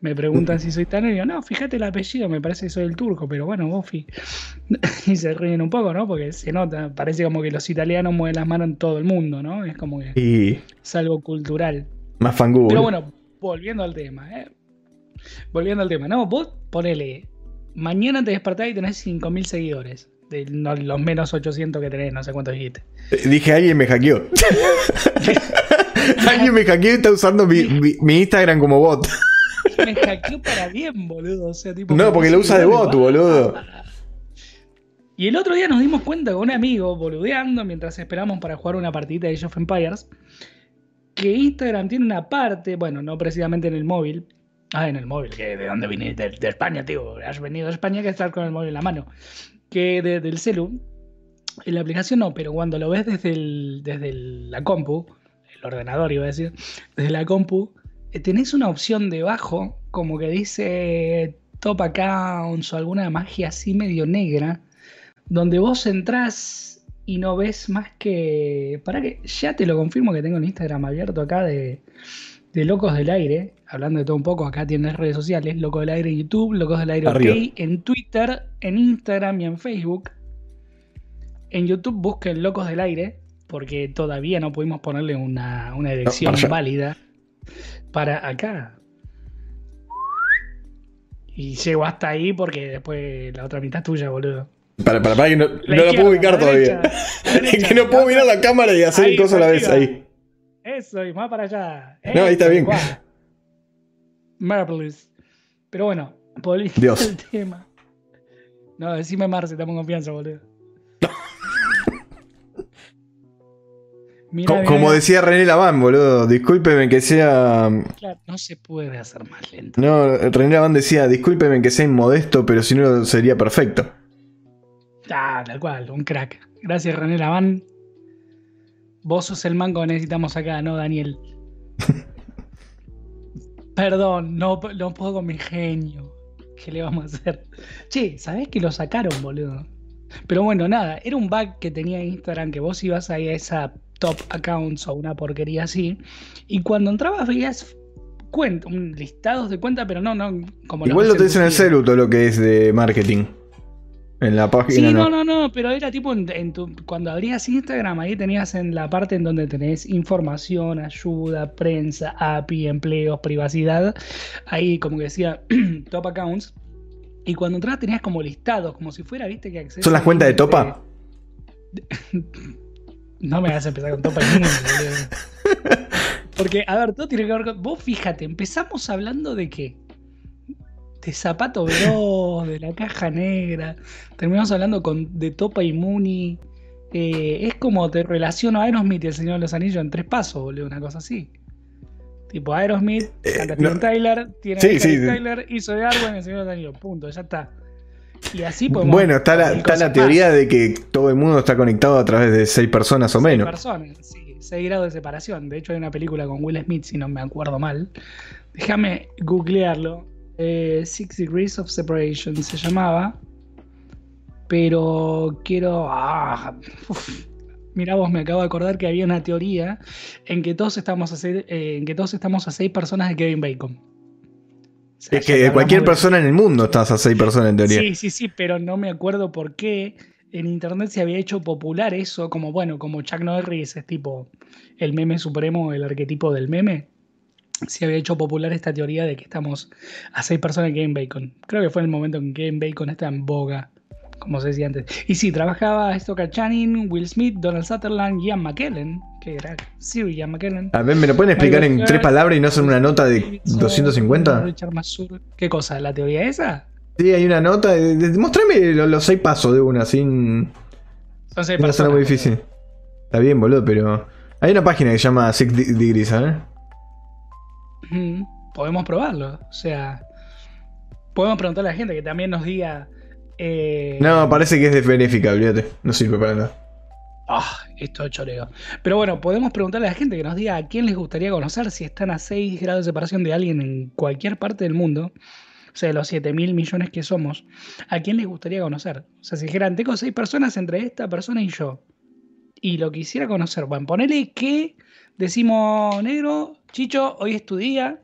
Me preguntan si soy y digo, no, fíjate el apellido, me parece que soy el turco, pero bueno, Bofi. y se ríen un poco, ¿no? Porque se nota, parece como que los italianos mueven las manos en todo el mundo, ¿no? Es como que Y es algo cultural. más fangul. Pero bueno, volviendo al tema, ¿eh? Volviendo al tema, ¿no? Vos ponele, mañana te despertás y tenés 5.000 seguidores. De los menos 800 que tenés, no sé cuántos dijiste. Eh, Dije, alguien me hackeó. alguien me hackeó y está usando mi, mi- mi Instagram como bot. Me hackeó para bien, boludo. O sea, tipo, No, porque lo usa de bot, boludo. Y el otro día nos dimos cuenta con un amigo, boludeando, mientras esperamos para jugar una partidita de Age of Empires, que Instagram tiene una parte, bueno, no precisamente en el móvil. Ah, en el móvil, que de dónde viniste, de, de España, tío. Has venido de España que estar con el móvil en la mano. Que de- del celu, en la aplicación no, pero cuando lo ves desde, el, desde el- la compu, el ordenador iba a decir, desde la compu, eh, tenés una opción debajo como que dice top accounts o alguna magia así medio negra, donde vos entrás y no ves más que... Para que ya te lo confirmo que tengo el Instagram abierto acá de, de Locos del Aire, hablando de todo un poco, acá tienes redes sociales, Locos del Aire en YouTube, Locos del Aire Arriba. OK, en Twitter, en Instagram y en Facebook. En YouTube busquen Locos del Aire, porque todavía no pudimos ponerle una, una para allá. válida para acá. Y llego hasta ahí porque después la otra mitad es tuya, boludo. Para, para, para que no, La no la puedo ubicar la todavía. derecha, Es que no puedo mirar la cámara y hacer Ahí, coso a la vez ahí. Eso, y más para allá. No, ahí está bien. igual. Marvelous. Pero bueno, volviendo Dios. al tema. No, decime Marce, estamos en confianza, boludo. Como decía René Laván, boludo, discúlpeme que sea. Claro, no se puede hacer más lento. No, René Laván decía, discúlpeme que sea inmodesto, pero si no sería perfecto. Ah, tal cual, un crack. Gracias, René Laván. Vos sos el mango que necesitamos acá, ¿no, Daniel? Perdón, no, no puedo con mi genio. ¿Qué le vamos a hacer? Che, ¿sabés que lo sacaron, boludo? Pero bueno, nada, era un bug que tenía Instagram que vos ibas ahí a esa top accounts o una porquería así. Y cuando entrabas veías cuenta, listados de cuenta, pero no, no, como Igual lo tenés en el celu todo lo que es de marketing. En la página Sí, no. no, no, pero era tipo en, en tu, cuando abrías Instagram, ahí tenías en la parte en donde tenés información, ayuda, prensa, API, empleos, privacidad, ahí como que decía top accounts. Y cuando entrabas tenías como listados, como si fuera, viste, que acceso ¿Son las cuentas de Topa? No me hagas empezar con Topa boludo. Porque, a ver, todo tiene que ver con. Vos fíjate, empezamos hablando de qué? De Zapato Bros, de la caja negra. Terminamos hablando con, de Topa y Muni. Eh, es como te relaciono a Aerosmith y el Señor de los Anillos en tres pasos, boludo, una cosa así. Tipo Aerosmith, Eh, canta no. Steven Tyler, tiene Sí, a sí. Tyler, hizo de Arwen el Señor de los Anillos, punto, ya está. Y así podemos. Bueno, está la, está más. teoría de que todo el mundo está conectado a través de seis personas o Seis menos. personas, sí, 6 grados de separación. De hecho, hay una película con Will Smith, si no me acuerdo mal. Déjame googlearlo. Eh, Six Degrees of Separation se llamaba. Pero quiero. Ah, uf. Mirá vos, me acabo de acordar que había una teoría en que todos estamos a seis, eh, en que todos estamos a seis personas de Kevin Bacon. O sea, Es que cualquier de- persona en el mundo estás a seis personas en teoría. Sí, sí, sí, pero no me acuerdo por qué en internet se había hecho popular eso, como bueno, como Chuck Norris es tipo el meme supremo, el arquetipo del meme. Se había hecho popular esta teoría de que estamos a seis personas en Game Bacon. Creo que fue en el momento en que Game Bacon está en boga, como se decía antes. Y sí, trabajaba Stoker Channing, Will Smith, Donald Sutherland, Ian McKellen, que era Siri Ian McKellen. A ver, ¿me lo pueden explicar Michael en tres palabras y no hacer una nota de Davidson, 250? Richard Masur. ¿Qué cosa? ¿La teoría esa? Sí, hay una nota. de- de- Mostrame lo- los seis pasos de una, sin. Son seis No será muy difícil. Está bien, boludo, pero. Hay una página que se llama Six Degrees, ¿sabes? Podemos probarlo. O sea, podemos preguntarle a la gente que también nos diga. eh, No, parece que es de benéfica, olvídate. No sirve para nada. Ah, esto es choreo. Pero bueno, podemos preguntarle a la gente que nos diga a quién les gustaría conocer si están a 6 grados de separación de alguien en cualquier parte del mundo. O sea, de los 7 mil millones que somos. ¿A quién les gustaría conocer? O sea, si dijeran, tengo 6 personas entre esta persona y yo. Y lo quisiera conocer. Bueno, ponele que decimos, negro, Chicho, hoy es tu día.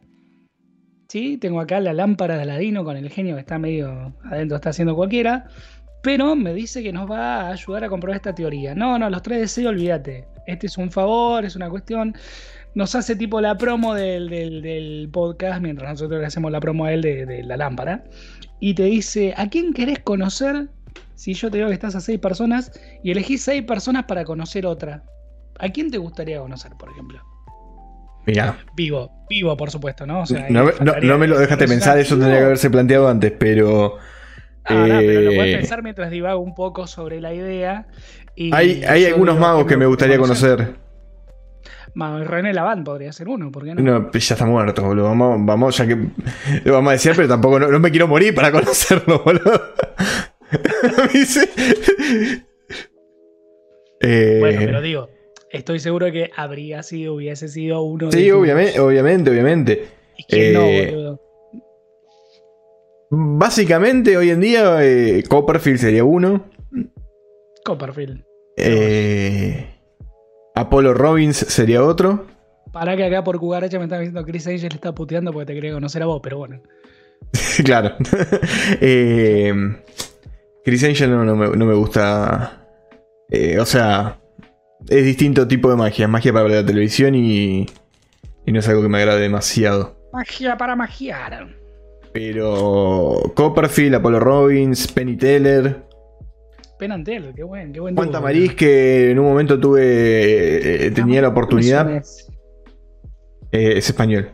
Sí, tengo acá la lámpara de Aladino con el genio que está medio adentro, está haciendo cualquiera. Pero me dice que nos va a ayudar a comprobar esta teoría. No, no, los tres deseos, olvídate. Este es un favor, es una cuestión. Nos hace tipo la promo del, del- podcast mientras nosotros le hacemos la promo a él de, de la lámpara. Y te dice, ¿a quién querés conocer? Si yo te digo que estás a seis personas y elegís seis personas para conocer otra. ¿A quién te gustaría conocer, por ejemplo? Mira, Vivo, vivo, por supuesto, ¿no? O sea, no, no- me lo dejaste pensar, eso tendría que haberse planteado antes, pero. Ah, no, pero lo eh, puedes pensar mientras divago un poco sobre la idea. y Hay, algunos magos que me gustaría conocer. Ma- René Laván podría ser uno, ¿por qué no? No, ya está muerto, boludo. Vamos, vamos, ya que. Lo vamos a decir, pero tampoco no, no me quiero morir para conocerlo, boludo. Eh, Bueno, pero digo, estoy seguro que habría sido, hubiese sido uno de sí, tus- obviamente, obviamente, obviamente. ¿Y quién no, Eh, boludo? Básicamente, hoy en día, eh, Copperfield sería uno. Copperfield. Eh, Apollo Robbins sería otro. Para que acá por cucaracha me están diciendo Chris Angel está puteando porque te quería conocer a vos, pero bueno. claro. eh, Chris Angel no, no me, no me gusta. Eh, o sea, es distinto tipo de magia. Es magia para la televisión y, y no es algo que me agrade demasiado. Magia para magiar. Pero Copperfield, Apollo Robbins, Penny Teller, Penantel, qué buen, qué buen Juan dúo, Tamariz, boludo. que en un momento tuve. eh, tenía la ¿Cómo oportunidad. Eh, es español.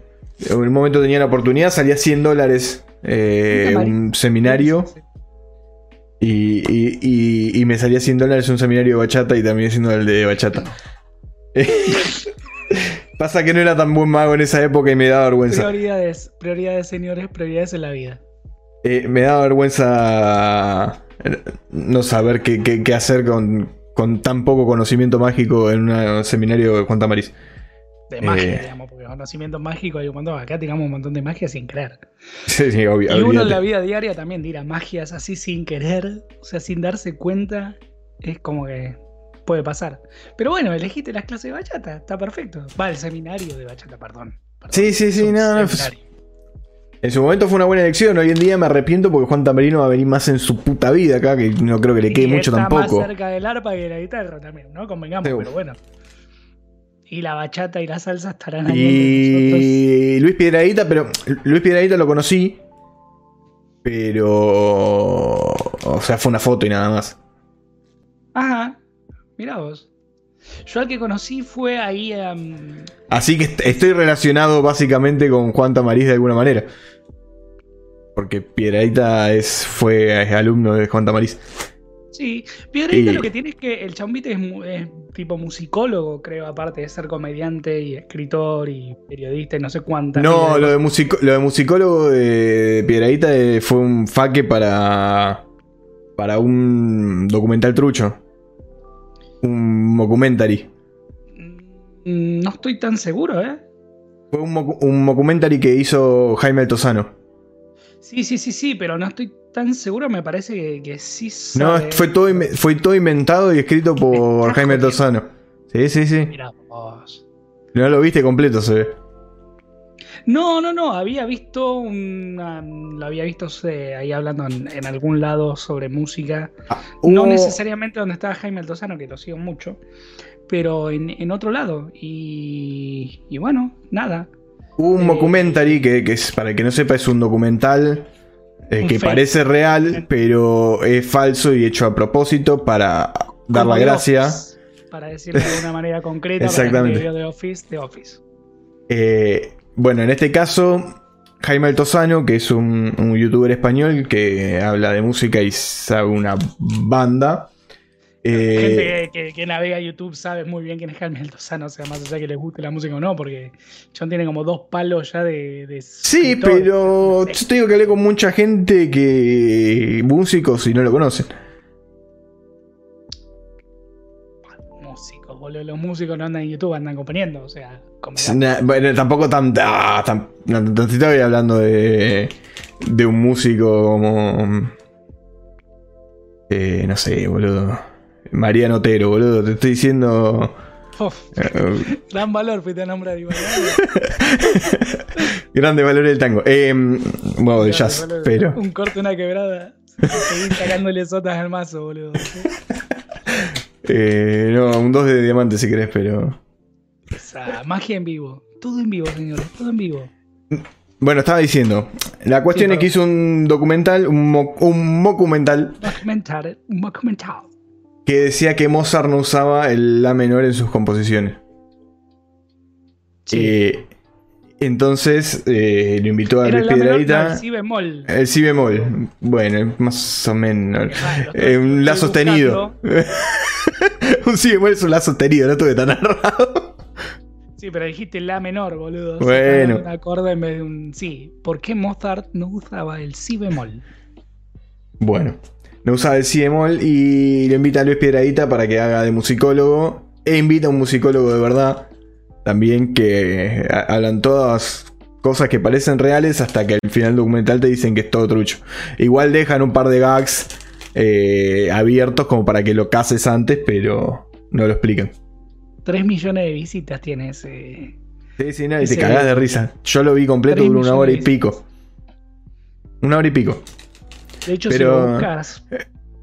En un momento tenía la oportunidad, salía 100 dólares eh, un seminario. Y, y- y- y me salía 100 dólares un seminario de bachata y terminé siendo el de bachata. Pasa que no era tan buen mago en esa época y me daba vergüenza. Prioridades, prioridades, señores, prioridades en la vida. Eh, me daba vergüenza eh, no saber qué, qué- qué hacer con, con tan poco conocimiento mágico en un seminario de Juan Tamariz. De magia, Eh. digamos, porque conocimiento mágico hay un montón. Acá tiramos un montón de magia sin querer. Sí, sí, obvio. Y uno en la vida diaria también tira magias así sin querer, o sea, sin darse cuenta. Es como que puede pasar. Pero bueno, elegiste las clases de bachata, está perfecto. Va, el seminario de bachata, perdón. Perdón, Sí, sí, sí, no, no. En su momento fue una buena elección. Hoy en día me arrepiento porque Juan Tamarino va a venir más en su puta vida acá, que no creo que le quede Y mucho está tampoco. más cerca del arpa que de la guitarra también, ¿no? Convengamos, Sí, pero bueno. Y la bachata y la salsa estarán ahí. Y Luis Piedradita, pero Luis Piedradita lo conocí, pero... O sea, fue una foto y nada más. Ajá, mirá vos. Yo al que conocí fue ahí em, Así que est- estoy relacionado básicamente con Juan Tamariz de alguna manera. Porque Piedradita es, fue es alumno de Juan Tamariz. Sí, Piedradita Y- lo que tiene es que el chambite es, tipo musicólogo, creo, aparte de ser comediante y escritor y periodista y no sé cuántas. No, lo de, musico- lo de musicólogo de Piedradita eh, fue un faque para. para un documental trucho. Un documentary. Mm, No estoy tan seguro, ¿eh? Fue un, un documentary que hizo Jaime Altozano. Sí, sí, sí, sí, pero no estoy tan seguro, me parece que, que sí No, sabe. fue todo, fue todo inventado y escrito por Jaime. Altozano. Sí, sí, sí. Mirá vos. No lo viste completo, se ve. No, no, no, había visto una, lo había visto eh, ahí hablando en, en algún lado sobre música. No Hubo- necesariamente donde estaba Jaime Altozano, que lo sigo mucho, pero en, en otro lado. Y, y bueno, nada. Un documentary que, que es, para el que no sepa, es un documental eh, Un que fake. parece real, pero es falso y hecho a propósito para dar Como la gracia. Office, para decirlo de una manera concreta, Exactamente. para de Office, de Office. Eh, bueno, en este caso, Jaime Altozano, que es un, un youtuber español que habla de música y sabe una banda. Eh, Gente que, que- que navega YouTube sabe muy bien quién es Jaime Altozano, o sea, más allá que les guste la música o no, porque John tiene como dos palos ya de. de Sí, escritor. pero yo te digo que hablé con mucha gente que. músicos y no lo conocen. Músicos, boludo. Los músicos no andan en YouTube, andan componiendo, o sea, bueno, tampoco tan. ah, tan estoy hablando de. de un músico como. eh, no sé, boludo. Mariano Otero, boludo. Te estoy diciendo. Uf, eh, gran valor fuiste a nombrar igual. grande valor del tango. Eh, bueno, de jazz, pero. Un corte, una quebrada. Seguir sacándole sotas al mazo, boludo. eh, no, un 2 de diamante si querés, pero. O sea, magia en vivo. Todo en vivo, señores, todo en vivo. Bueno, estaba diciendo. La cuestión Sí, es que hizo un documental, un, mo- un documental Documentar, un documental. Que decía que Mozart no usaba el La menor en sus composiciones. Sí. Eh, entonces eh, lo invitó a Luis la menor, no, el Piedradita. si bemol. El si bemol. Bueno, más o menos. Eh, un la sostenido. un si bemol es un la sostenido, no estuve tan narrado. Sí, pero dijiste la menor, boludo. O sea, Bueno. Un acorde en vez de un sí. ¿Por qué Mozart no usaba el si bemol? Bueno, no usaba el si bemol y lo invita a Luis Piedradita para que haga de musicólogo. E invita a un musicólogo de verdad. También que ha- hablan todas cosas que parecen reales hasta que al final documental te dicen que es todo trucho. Igual dejan un par de gags eh, abiertos como para que lo cases antes, pero no lo explican. 3 millones de visitas tiene ese. Sí, sí, no, y te cagás de risa. Yo lo vi completo por una hora y pico. Una hora y pico. De hecho, Pero- si lo buscas.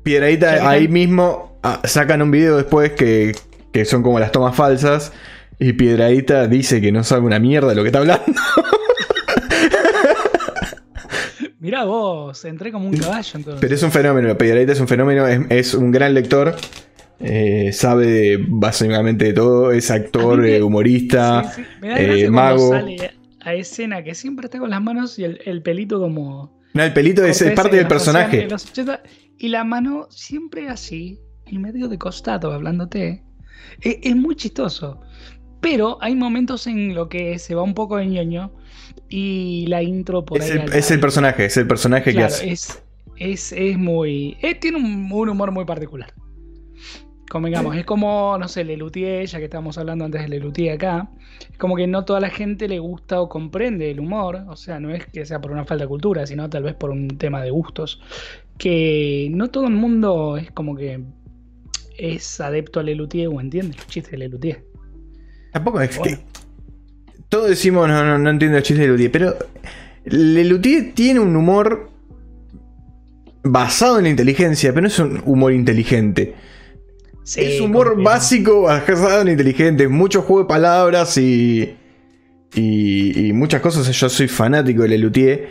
Piedradita Ya que ahí mismo ah, sacan un video después que, que son como las tomas falsas. Y Piedradita dice que no sabe una mierda de lo que está hablando. Mirá vos, entré como un caballo entonces. Pero es un fenómeno. Piedradita es un fenómeno. Es, es un gran lector. Eh, sabe básicamente de todo. Es actor, me- eh, humorista. Sí, sí. Me da eh, mago. sale a escena que siempre está con las manos y el, el pelito como. No, el pelito es, parte del los 80, personaje. en los 80, y la mano siempre así, y medio de costado, hablándote. Es, es muy chistoso. Pero hay momentos en lo que se va un poco de ñoño y la intro por Es ahí. el, es el personaje, es el personaje que hace. es, es, es muy. eh, tiene un, un humor muy particular. Convengamos, es como, no sé, Lelutier, ya que estábamos hablando antes de Lelutier acá. Es como que no toda la gente le gusta o comprende el humor. O sea, no es que sea por una falta de cultura, sino tal vez por un tema de gustos. Que no todo el mundo es como que es adepto a Lelutier o entiende los chistes de Lelutier. Tampoco es Bueno. que. Todos decimos, no, no, no entiendo el chiste de Lelutier, pero. Lelutier tiene un humor basado en la inteligencia, pero no es un humor inteligente. Sí, es humor básico basado en inteligente, mucho juego de palabras y, y, y muchas cosas. Yo soy fanático de Lelutier,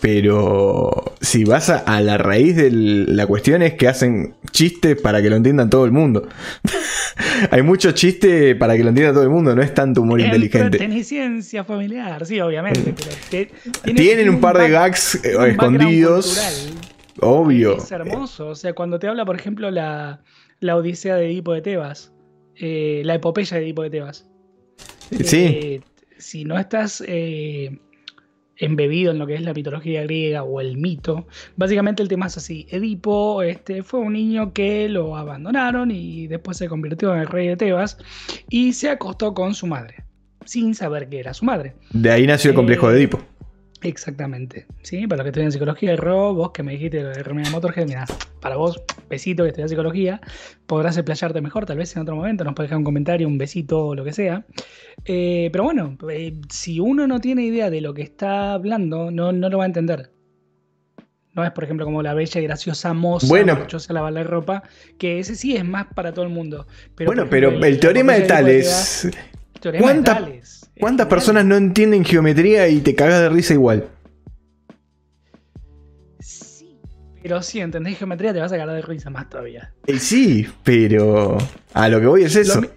pero si vas a, a la raíz de la cuestión es que hacen chistes para que lo entiendan todo el mundo. Hay muchos chistes para que lo entienda todo el mundo, no es tanto humor inteligente. Entreteniciencia familiar, sí, obviamente. Pero te- tiene- Tienen tiene un par de gags eh, un escondidos, obvio. Es hermoso. O sea, cuando te habla, por ejemplo, la, la Odisea de Edipo de Tebas, eh, la epopeya de Edipo de Tebas. Sí, Eh, si no estás eh, embebido en lo que es la mitología griega o el mito, básicamente el tema es así. Edipo este, fue un niño que lo abandonaron y después se convirtió en el rey de Tebas y se acostó con su madre, sin saber que era su madre. de ahí nació el complejo de Eh, Edipo. Exactamente. Sí, para los que estudian psicología, Ro, vos que me dijiste lo de Remina Motorhead, mira, para vos, besito que estudias psicología, podrás explayarte mejor, tal vez en otro momento, nos puedes dejar un comentario, un besito o lo que sea. Eh, pero bueno, eh, si uno no tiene idea de lo que está hablando, no, no lo va a entender. No es, por ejemplo, como la bella y graciosa moza, Bueno. a lavar la ropa, que ese sí es más para todo el mundo. Pero, bueno, pero el teorema de Tales. Teorema de ¿Cuánta- Tales, ¿Cuántas personas no entienden geometría y te cagas de risa igual? Sí, pero si entendés geometría te vas a cagar de risa más todavía. Eh, sí, pero a lo que voy es eso. Lo,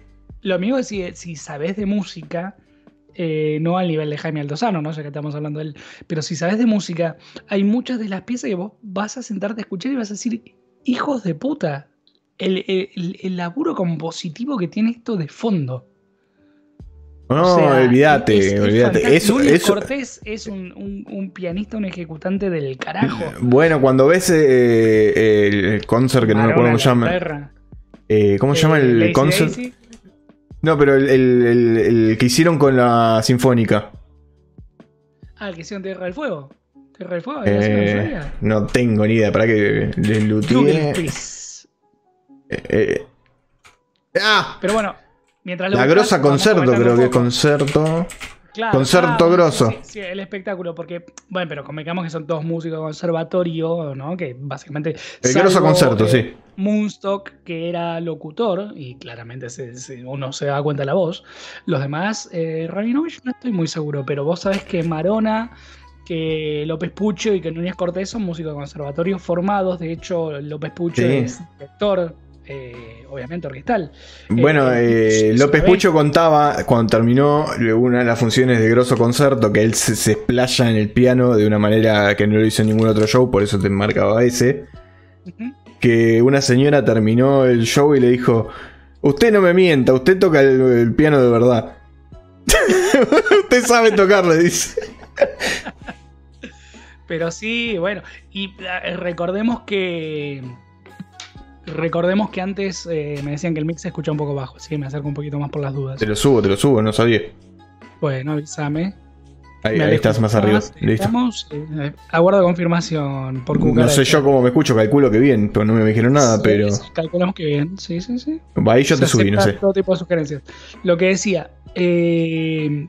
lo mismo es si, si sabes de música, eh, no al nivel de Jaime Altozano, ¿no? ya que estamos hablando de él, pero si sabes de música, hay muchas de las piezas que vos vas a sentarte a escuchar y vas a decir, hijos de puta, el, el- el laburo compositivo que tiene esto de fondo. No, O sea, olvídate, es- es olvídate. Eso, eso. Cortés es un, un- un pianista, un ejecutante del carajo. Bueno, cuando ves eh, el, el concert, que no me acuerdo cómo se llama. Eh, ¿Cómo se llama Eh, el concert? No, pero el, el- el- el que hicieron con la Sinfónica. Ah, el que hicieron Tierra del Fuego. Tierra del Fuego, ¿había sido en Eh, no tengo ni idea. Para que le. Eh, eh. ¡Ah! Pero bueno, mientras La grosa concerto, creo que es concerto. Claro, Concerto grosso. Sí, sí, el espectáculo, porque, bueno, pero convengamos que son todos músicos de conservatorio, ¿no? Que básicamente. El grosso concerto, eh, sí. Moonstock, que era locutor, y claramente se- se- uno se da cuenta de la voz. Los demás, eh, Rabinovich no estoy muy seguro, pero vos sabés que Marona, que López Pucho y que Núñez Cortés son músicos de conservatorio formados. De hecho, López Pucho Sí. es director, eh, obviamente, orquestal. Bueno, Eh, eh, eso López Pucho contaba cuando terminó una de las funciones de Grosso Concerto que él se, se explaya en el piano de una manera que no lo hizo en ningún otro show, por eso te marcaba ese. Ujú. Que una señora terminó el show y le dijo: Usted no me mienta, usted toca el, el piano de verdad. usted sabe tocar, le dice. Pero sí, bueno, y eh, recordemos que. Recordemos que antes eh, me decían que el mix se escucha un poco bajo, así que me acerco un poquito más por las dudas. Te lo subo, te lo subo, no sabía. Bueno, avísame. Ahí, estás más arriba. más, Listo. Estamos. eh, aguardo confirmación por No sé yo cómo me escucho, calculo que bien, pero no me dijeron nada, Sí, pero. sí, calculamos que bien. Sí, sí, sí. Ahí yo te subí, no sé. Todo tipo de sugerencias. Lo que decía. eh,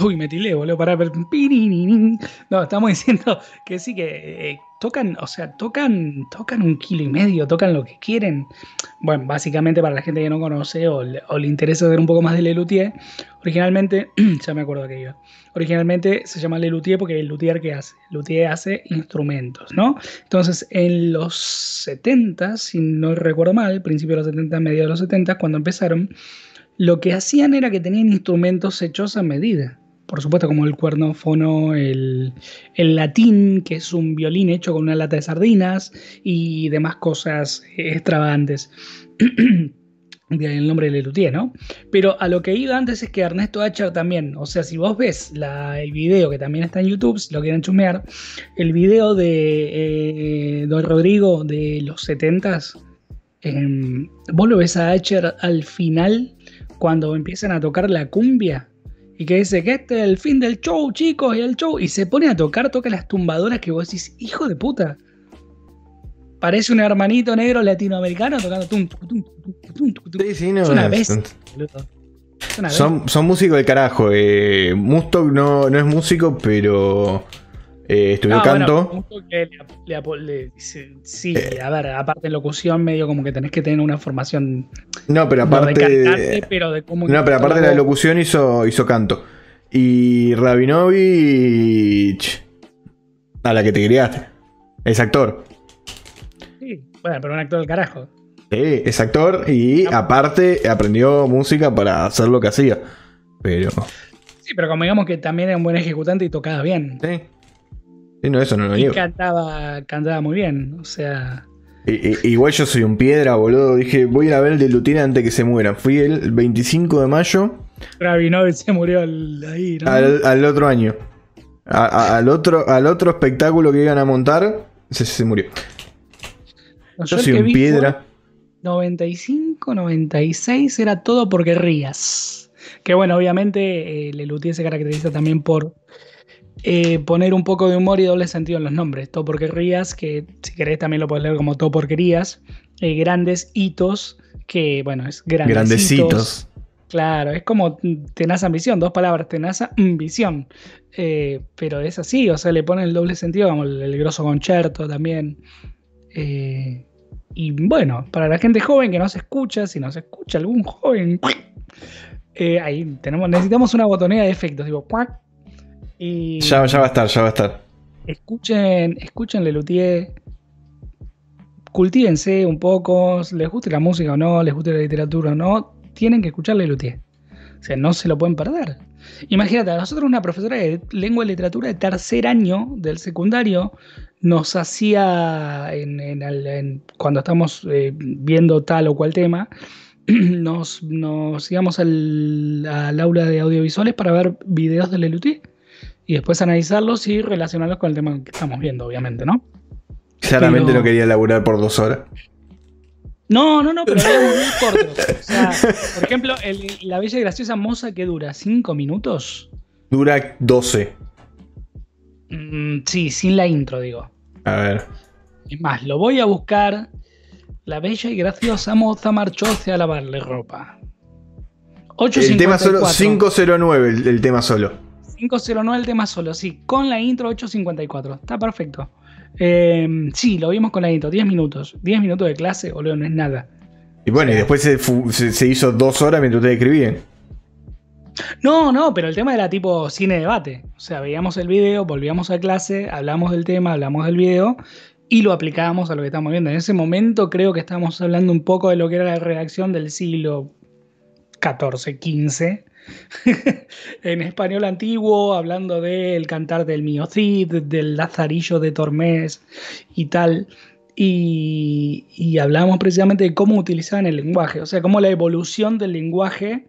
Uy, me tilé, boludo, para ver. No, estamos diciendo que sí, que eh, tocan, o sea, tocan, tocan un kilo y medio, tocan lo que quieren. Bueno, básicamente para la gente que no conoce o le, o le interesa ver un poco más de Lelutier, originalmente, ya me acuerdo que iba. Originalmente se llama Lelutier porque el luthier que hace. Luthier hace instrumentos, ¿no? Entonces, en los 70, si no recuerdo mal, principio de los 70, medio de los 70, cuando empezaron, lo que hacían era que tenían instrumentos hechos a medida. Por supuesto, como el cuernófono, el, el latín, que es un violín hecho con una lata de sardinas y demás cosas extravagantes. El nombre de Lelutier, ¿no? Pero a lo que iba antes es que Ernesto Acher también, o sea, si vos ves la- el video que también está en YouTube, si lo quieren chumear, el video de eh, Don Rodrigo de los 70s, em, vos lo ves a Acher al final cuando empiezan a tocar la cumbia y que dice que este es el fin del show, chicos, y el show, y se pone a tocar, toca las tumbadoras que vos decís, hijo de puta. Parece un hermanito negro latinoamericano tocando tum, tum, tum, tum, tum, tum, tum. Sí, sí, no. Es una es- bestia. Son, son músicos del carajo. Eh, no, no es músico, pero eh, estudió Ah, canto. bueno, le le le- sí, Eh. a ver, aparte de locución, medio como que tenés que tener una formación no, pero aparte. de cantante, pero de cómo. no, pero aparte de la locución hizo, hizo canto. Y Rabinovich. A la que te criaste. Es actor. Sí, bueno, pero un actor del carajo. Sí, es actor y aparte aprendió música para hacer lo que hacía. Pero. Sí, pero como digamos que también era un buen ejecutante y tocaba bien. Sí. Sí, no, eso no lo Y niego. cantaba, cantaba muy bien. O sea. I- i- Igual yo soy un piedra, boludo. Dije, voy a ir a ver el de Lutier antes que se muera. Fui el 25 de mayo Rabinovich se murió al- ahí, ¿no? al, al otro año. A- a- al, otro, al otro espectáculo que iban a montar, se, se murió. No, Yo soy un piedra. fue 95, 96 era todo porque rías. Que bueno, obviamente eh, Lelutier se caracteriza también por eh, poner un poco de humor y doble sentido en los nombres. Todo porque rías, que si querés también lo puedes leer como todo porquerías. Eh, grandes hitos, que bueno, es grandecitos. Grandecitos. Claro, es como tenaz ambición, dos palabras, tenaz ambición. Eh, pero es así, o sea, le pone el doble sentido, como el, el grosso concierto también. Y bueno, para la gente joven que no se escucha, si no se escucha algún joven, ahí tenemos, necesitamos una botonera de efectos, digo, ¡cuac! Y Ya, ya va a estar, ya va a estar. escuchen, escuchen Lelutier, cultívense un poco, les guste la música o no, les guste la literatura o no, tienen que escuchar Lelutier. O sea, no se lo pueden perder. Imagínate, a nosotros una profesora de lengua y literatura de tercer año del secundario nos hacía, en- en el- en- cuando estamos eh, viendo tal o cual tema, nos, nos íbamos al, al aula de audiovisuales para ver videos de Lelutier y después analizarlos y relacionarlos con el tema que estamos viendo, obviamente, ¿no? Claramente Pero- no quería laburar por dos horas. No, no, no, pero veíamos muy cortos. O sea, por ejemplo, el- la bella y graciosa moza que dura cinco minutos. Dura 12. Mm, sí, sin la intro, digo. A ver. Es más, lo voy a buscar. La bella y graciosa moza marchó hacia lavarle ropa. El tema solo, 8.54. 509 el, el tema solo. 509 el tema solo, sí. Con la intro 8.54. Está perfecto. Eh, sí, lo vimos con la intro. 10 minutos. 10 minutos de clase, boludo, no es nada. Y bueno, y después se, fu- se- se hizo dos horas mientras ustedes escribían. No, no, pero el tema era tipo cine debate. O sea, veíamos el video, volvíamos a clase, hablamos del tema, hablamos del video y lo aplicábamos a lo que estamos viendo. En ese momento creo que estábamos hablando un poco de lo que era la redacción del siglo XIV, XV. en español antiguo, hablando del cantar del Mío Cid, del Lazarillo de Tormes y tal. Y, y hablamos precisamente de cómo utilizaban el lenguaje, o sea, cómo la evolución del lenguaje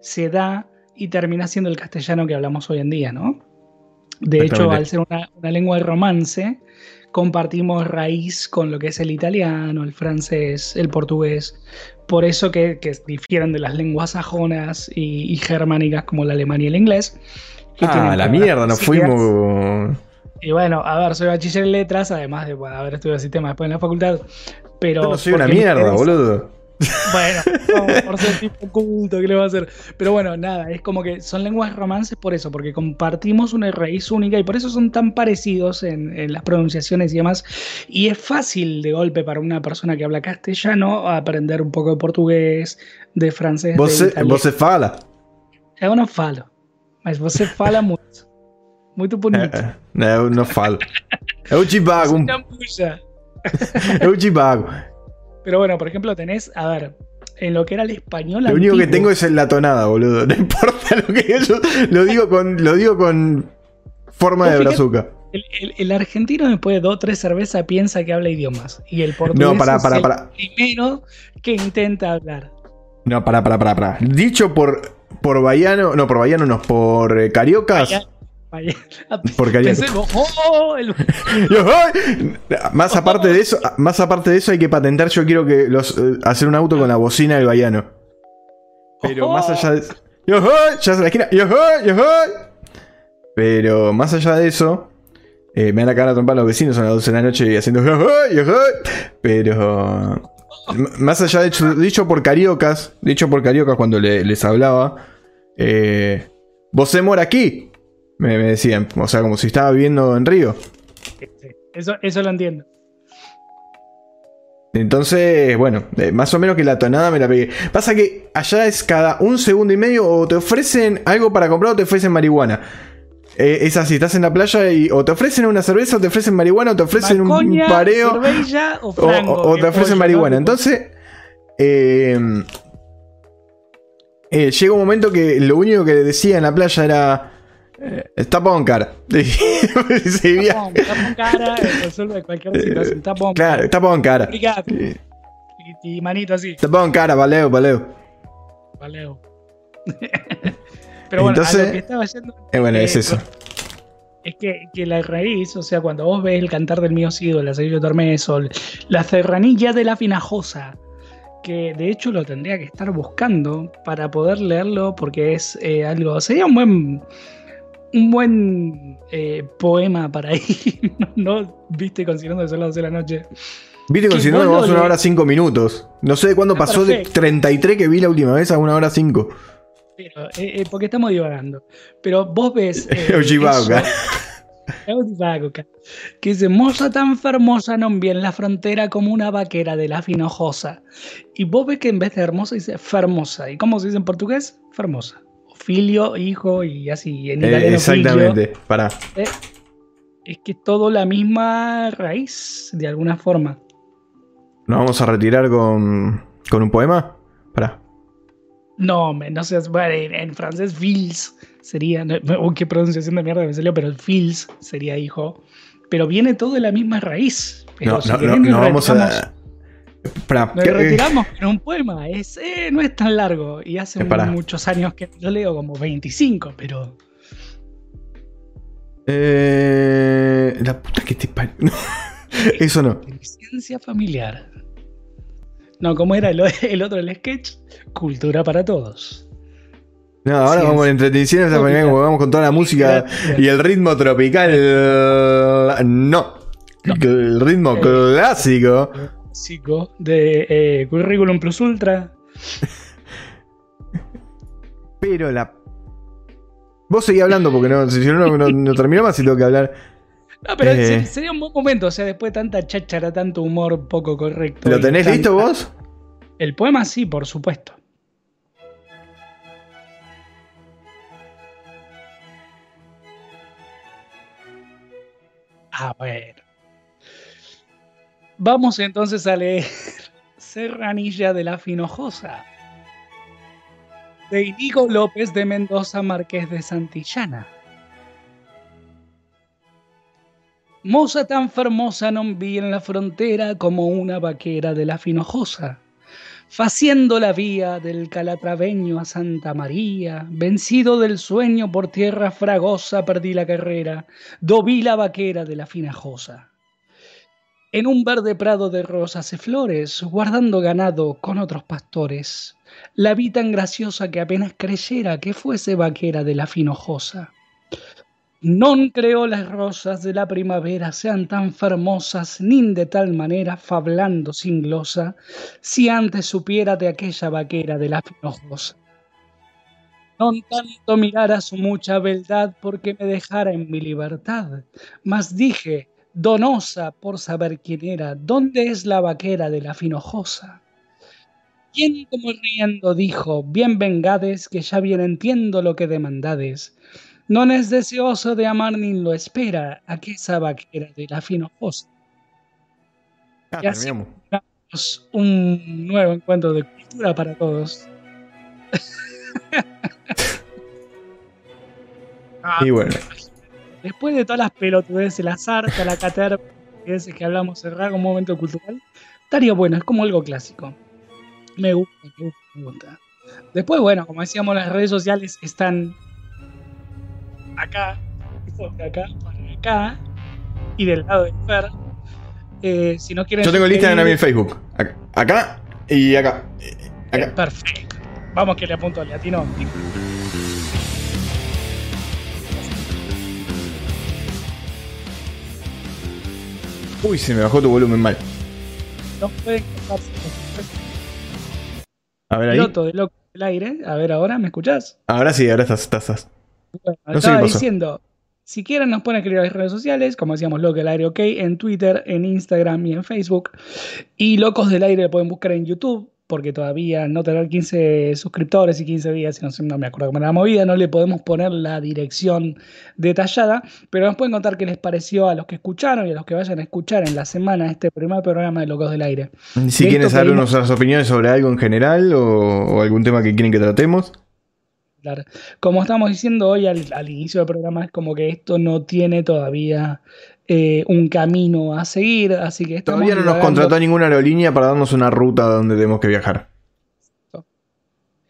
se da y termina siendo el castellano que hablamos hoy en día, ¿no? De hecho, al ser una, una lengua de romance, compartimos raíz con lo que es el italiano, el francés, el portugués. Por eso que, que difieren de las lenguas sajonas y, y germánicas como el alemán y el inglés. que Ah, la mierda, nos fuimos. Y bueno, a ver, soy bachiller en letras, además de bueno, haber estudiado sistema después en la facultad. Pero Yo no soy una mierda, ustedes- boludo. Bueno, vamos, por ser tipo culto, ¿qué le va a hacer? Pero bueno, nada, es como que son lenguas romances por eso, porque compartimos una raíz única y por eso son tan parecidos en, en las pronunciaciones y demás. Y es fácil de golpe para una persona que habla castellano aprender un poco de portugués, de francés, de Você, italiano. você fala? Eu não falo, mas você fala muito. Muito bonito. É, é, eu não falo. Eu divago, eu divago. Pero bueno, por ejemplo, tenés, a ver, en lo que era el español Lo único que tengo es la tonada, boludo. No importa lo que yo lo digo con lo digo con forma de brazuca. El, el- el argentino después de dos o tres cervezas piensa que habla idiomas. Y el portugués No, pará, es pará, el pará. primero que intenta hablar. No, pará, pará, pará, pará. Dicho por por Baiano, no, por Baiano no, por eh, cariocas. Vaya- Por cariocas. Pensé, oh, el- ¡ay! Más aparte de eso, más aparte de eso hay que patentar, yo quiero que los eh, hacer un auto con la bocina del Baiano. Pero Ojo. más allá de yo, ya es la esquina, yo, ¡ay! yo, ¡ay! Pero más allá de eso, eh, me van a cagar a trompar los vecinos a las 12 de la noche haciendo yo, ¡ay! Pero más allá de hecho, dicho por cariocas, dicho por cariocas cuando le- les hablaba, eh, vos se mora aquí, me, me decían, o sea, como si estaba viviendo en Río. Sí, Eso, eso lo entiendo. Entonces, bueno, eh, más o menos que la tonada me la pegué. Pasa que allá es cada un segundo y medio o te ofrecen algo para comprar o te ofrecen marihuana. Eh, es así, estás en la playa y o te ofrecen una cerveza o te ofrecen marihuana o te ofrecen un- pareo cerveza o frango, o- o te ofrecen pollo, marihuana. ¿no? Entonces, eh, eh, llega un momento que lo único que decía en la playa era... Eh, está con cara. Seguía- Tapón, tapón cara, eh, resuelve cualquier situación. Tapón. claro, cara. Obrigado. Eh, Y, y manito así. Está con cara, valeo, valeo. Valeo. Pero bueno, a lo que estaba yendo. Eh, bueno, eh, es eso. Es que, que la raíz, o sea, cuando vos ves el cantar del mío Sido, la Sevilla Tormeso, la serranilla de la Finajosa, que de hecho lo tendría que estar buscando para poder leerlo, porque es eh, algo. Sería un buen. Un buen eh, poema para ir, ¿no? ¿no? ¿Viste? Considerando que son las 12 de la noche. Viste, considerando que vamos a una hora 5 minutos. No sé de cuándo Está pasó de perfecto. 33 que vi la última vez a una hora 5. Pero, eh, eh, porque estamos divagando. Pero vos ves. ca- Que dice: Moza tan fermosa non vi en la frontera como una vaquera de la finojosa. Y vos ves que en vez de hermosa dice fermosa. ¿Y cómo se dice en portugués? Fermosa. Filio, hijo y así. En Eh, exactamente. Pará. figlio. Eh, es que todo la misma raíz, de alguna forma. ¿Nos vamos a retirar con, con un poema? Pará. No, me- no sé, bueno, en, en francés fils sería, uy, qué pronunciación de mierda me salió, pero fils sería hijo. Pero viene todo de la misma raíz. Pero No, si no, no, no vamos a. Pará. Nos ¿qué- retiramos en un poema, es, eh, no es tan largo. Y hace Eh, muchos años que yo leo, como 25, pero Eh, la puta que te parió. Eso no. ciencia familiar. No, como era el, el otro, el sketch, cultura para todos. No, ahora vamos manera como vamos con toda la música y el ritmo tropical. No. El ritmo Eh. Clásico. De eh, Curriculum Plus Ultra. Pero la. Vos seguí hablando porque no, si no, no, no terminó más y tengo que hablar. No, pero Eh. se- sería un buen momento, o sea, después de tanta cháchara, tanto humor poco correcto. ¿Lo tenés tanta- listo vos? El poema sí, por supuesto. A ver. Vamos entonces a leer Serranilla de la Finojosa. De Inigo López de Mendoza, Marqués de Santillana. Moza tan fermosa non vi en la frontera como una vaquera de la Finojosa. Faciendo la vía del Calatraveño a Santa María, vencido del sueño por tierra fragosa, perdí la carrera, do vi la vaquera de la Finajosa. En un verde prado de rosas y flores, guardando ganado con otros pastores, la vi tan graciosa que apenas creyera que fuese vaquera de la Finojosa. Non creo las rosas de la primavera sean tan fermosas, nin de tal manera, fablando sin glosa, si antes supiera de aquella vaquera de la finojosa. Non tanto mirara su mucha beldad porque me dejara en mi libertad, mas dije, donosa por saber quién era, ¿dónde es la vaquera de la finojosa? Quien como riendo dijo, bien vengades, que ya bien entiendo lo que demandades. Non es deseoso de amar ni lo espera a que esa vaquera de la finojosa. Ah, Y así terminamos. terminamos un nuevo encuentro de cultura para todos. Ah, Y bueno, Después de todas las pelotudeces, la sarta, la caterva, que hablamos cerrar un momento cultural, estaría bueno, es como algo clásico. Me gusta, me gusta, me gusta. Después, bueno, como decíamos, las redes sociales están acá, de acá, para acá, y del lado de Fer. Eh, si no quieren yo tengo Instagram y el Facebook. Acá, acá y acá. Acá. Perfecto. Vamos que le apunto al latino. Uy, se me bajó tu volumen mal. No pueden quejarse. A ver ahí. Piloto de loco del aire. A ver ahora, ¿me escuchás? Ahora sí, ahora estás, estás, estás. Bueno, No estaba pasó. diciendo, si quieren nos pueden escribir en las redes sociales, como decíamos, Loco del Aire OK, en Twitter, en Instagram y en Facebook. Y Locos del Aire lo pueden buscar en YouTube, porque todavía no tener 15 suscriptores y 15 días, no, sé, no me acuerdo cómo era la movida, no le podemos poner la dirección detallada, pero nos pueden contar qué les pareció a los que escucharon y a los que vayan a escuchar en la semana este primer programa de Locos del Aire. Si De quieren saber nuestras opiniones sobre algo en general o, o algún tema que quieren que tratemos. Claro. Como estamos diciendo hoy al, al inicio del programa, es como que esto no tiene todavía eh, un camino a seguir, así que Todavía no nos contrató ninguna aerolínea para darnos una ruta donde tenemos que viajar.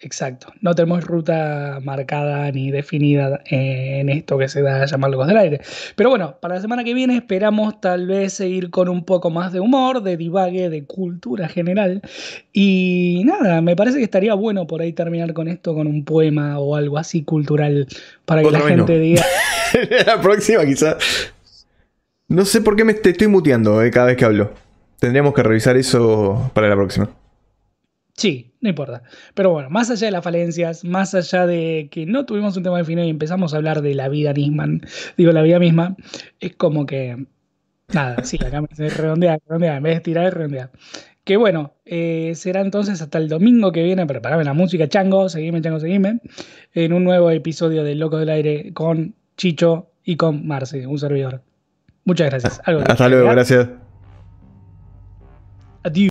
Exacto, no tenemos ruta marcada ni definida eh, en esto que se da a llamar Locos del Aire. Pero bueno, para la semana que viene esperamos tal vez seguir con un poco más de humor, de divague, de cultura general. Y nada, me parece que estaría bueno por ahí terminar con esto con un poema o algo así cultural para que Otra la no. gente diga. la próxima quizás. No sé por qué me estoy muteando eh, cada vez que hablo. Tendríamos que revisar eso para la próxima. Sí, no importa. Pero bueno, más allá de las falencias, más allá de que no tuvimos un tema definido y empezamos a hablar de la vida Nisman, digo, la vida misma, es como que. Nada, sí, acá me dice redondear, redondear, en vez de tirar, redondear. Que bueno, eh, será entonces hasta el domingo que viene, preparame la música, chango, seguime, chango, seguime, en un nuevo episodio de Loco del Aire con Chicho y con Marce, un servidor. Muchas gracias. ¿Algo Hasta luego, agregar? gracias. Adiós.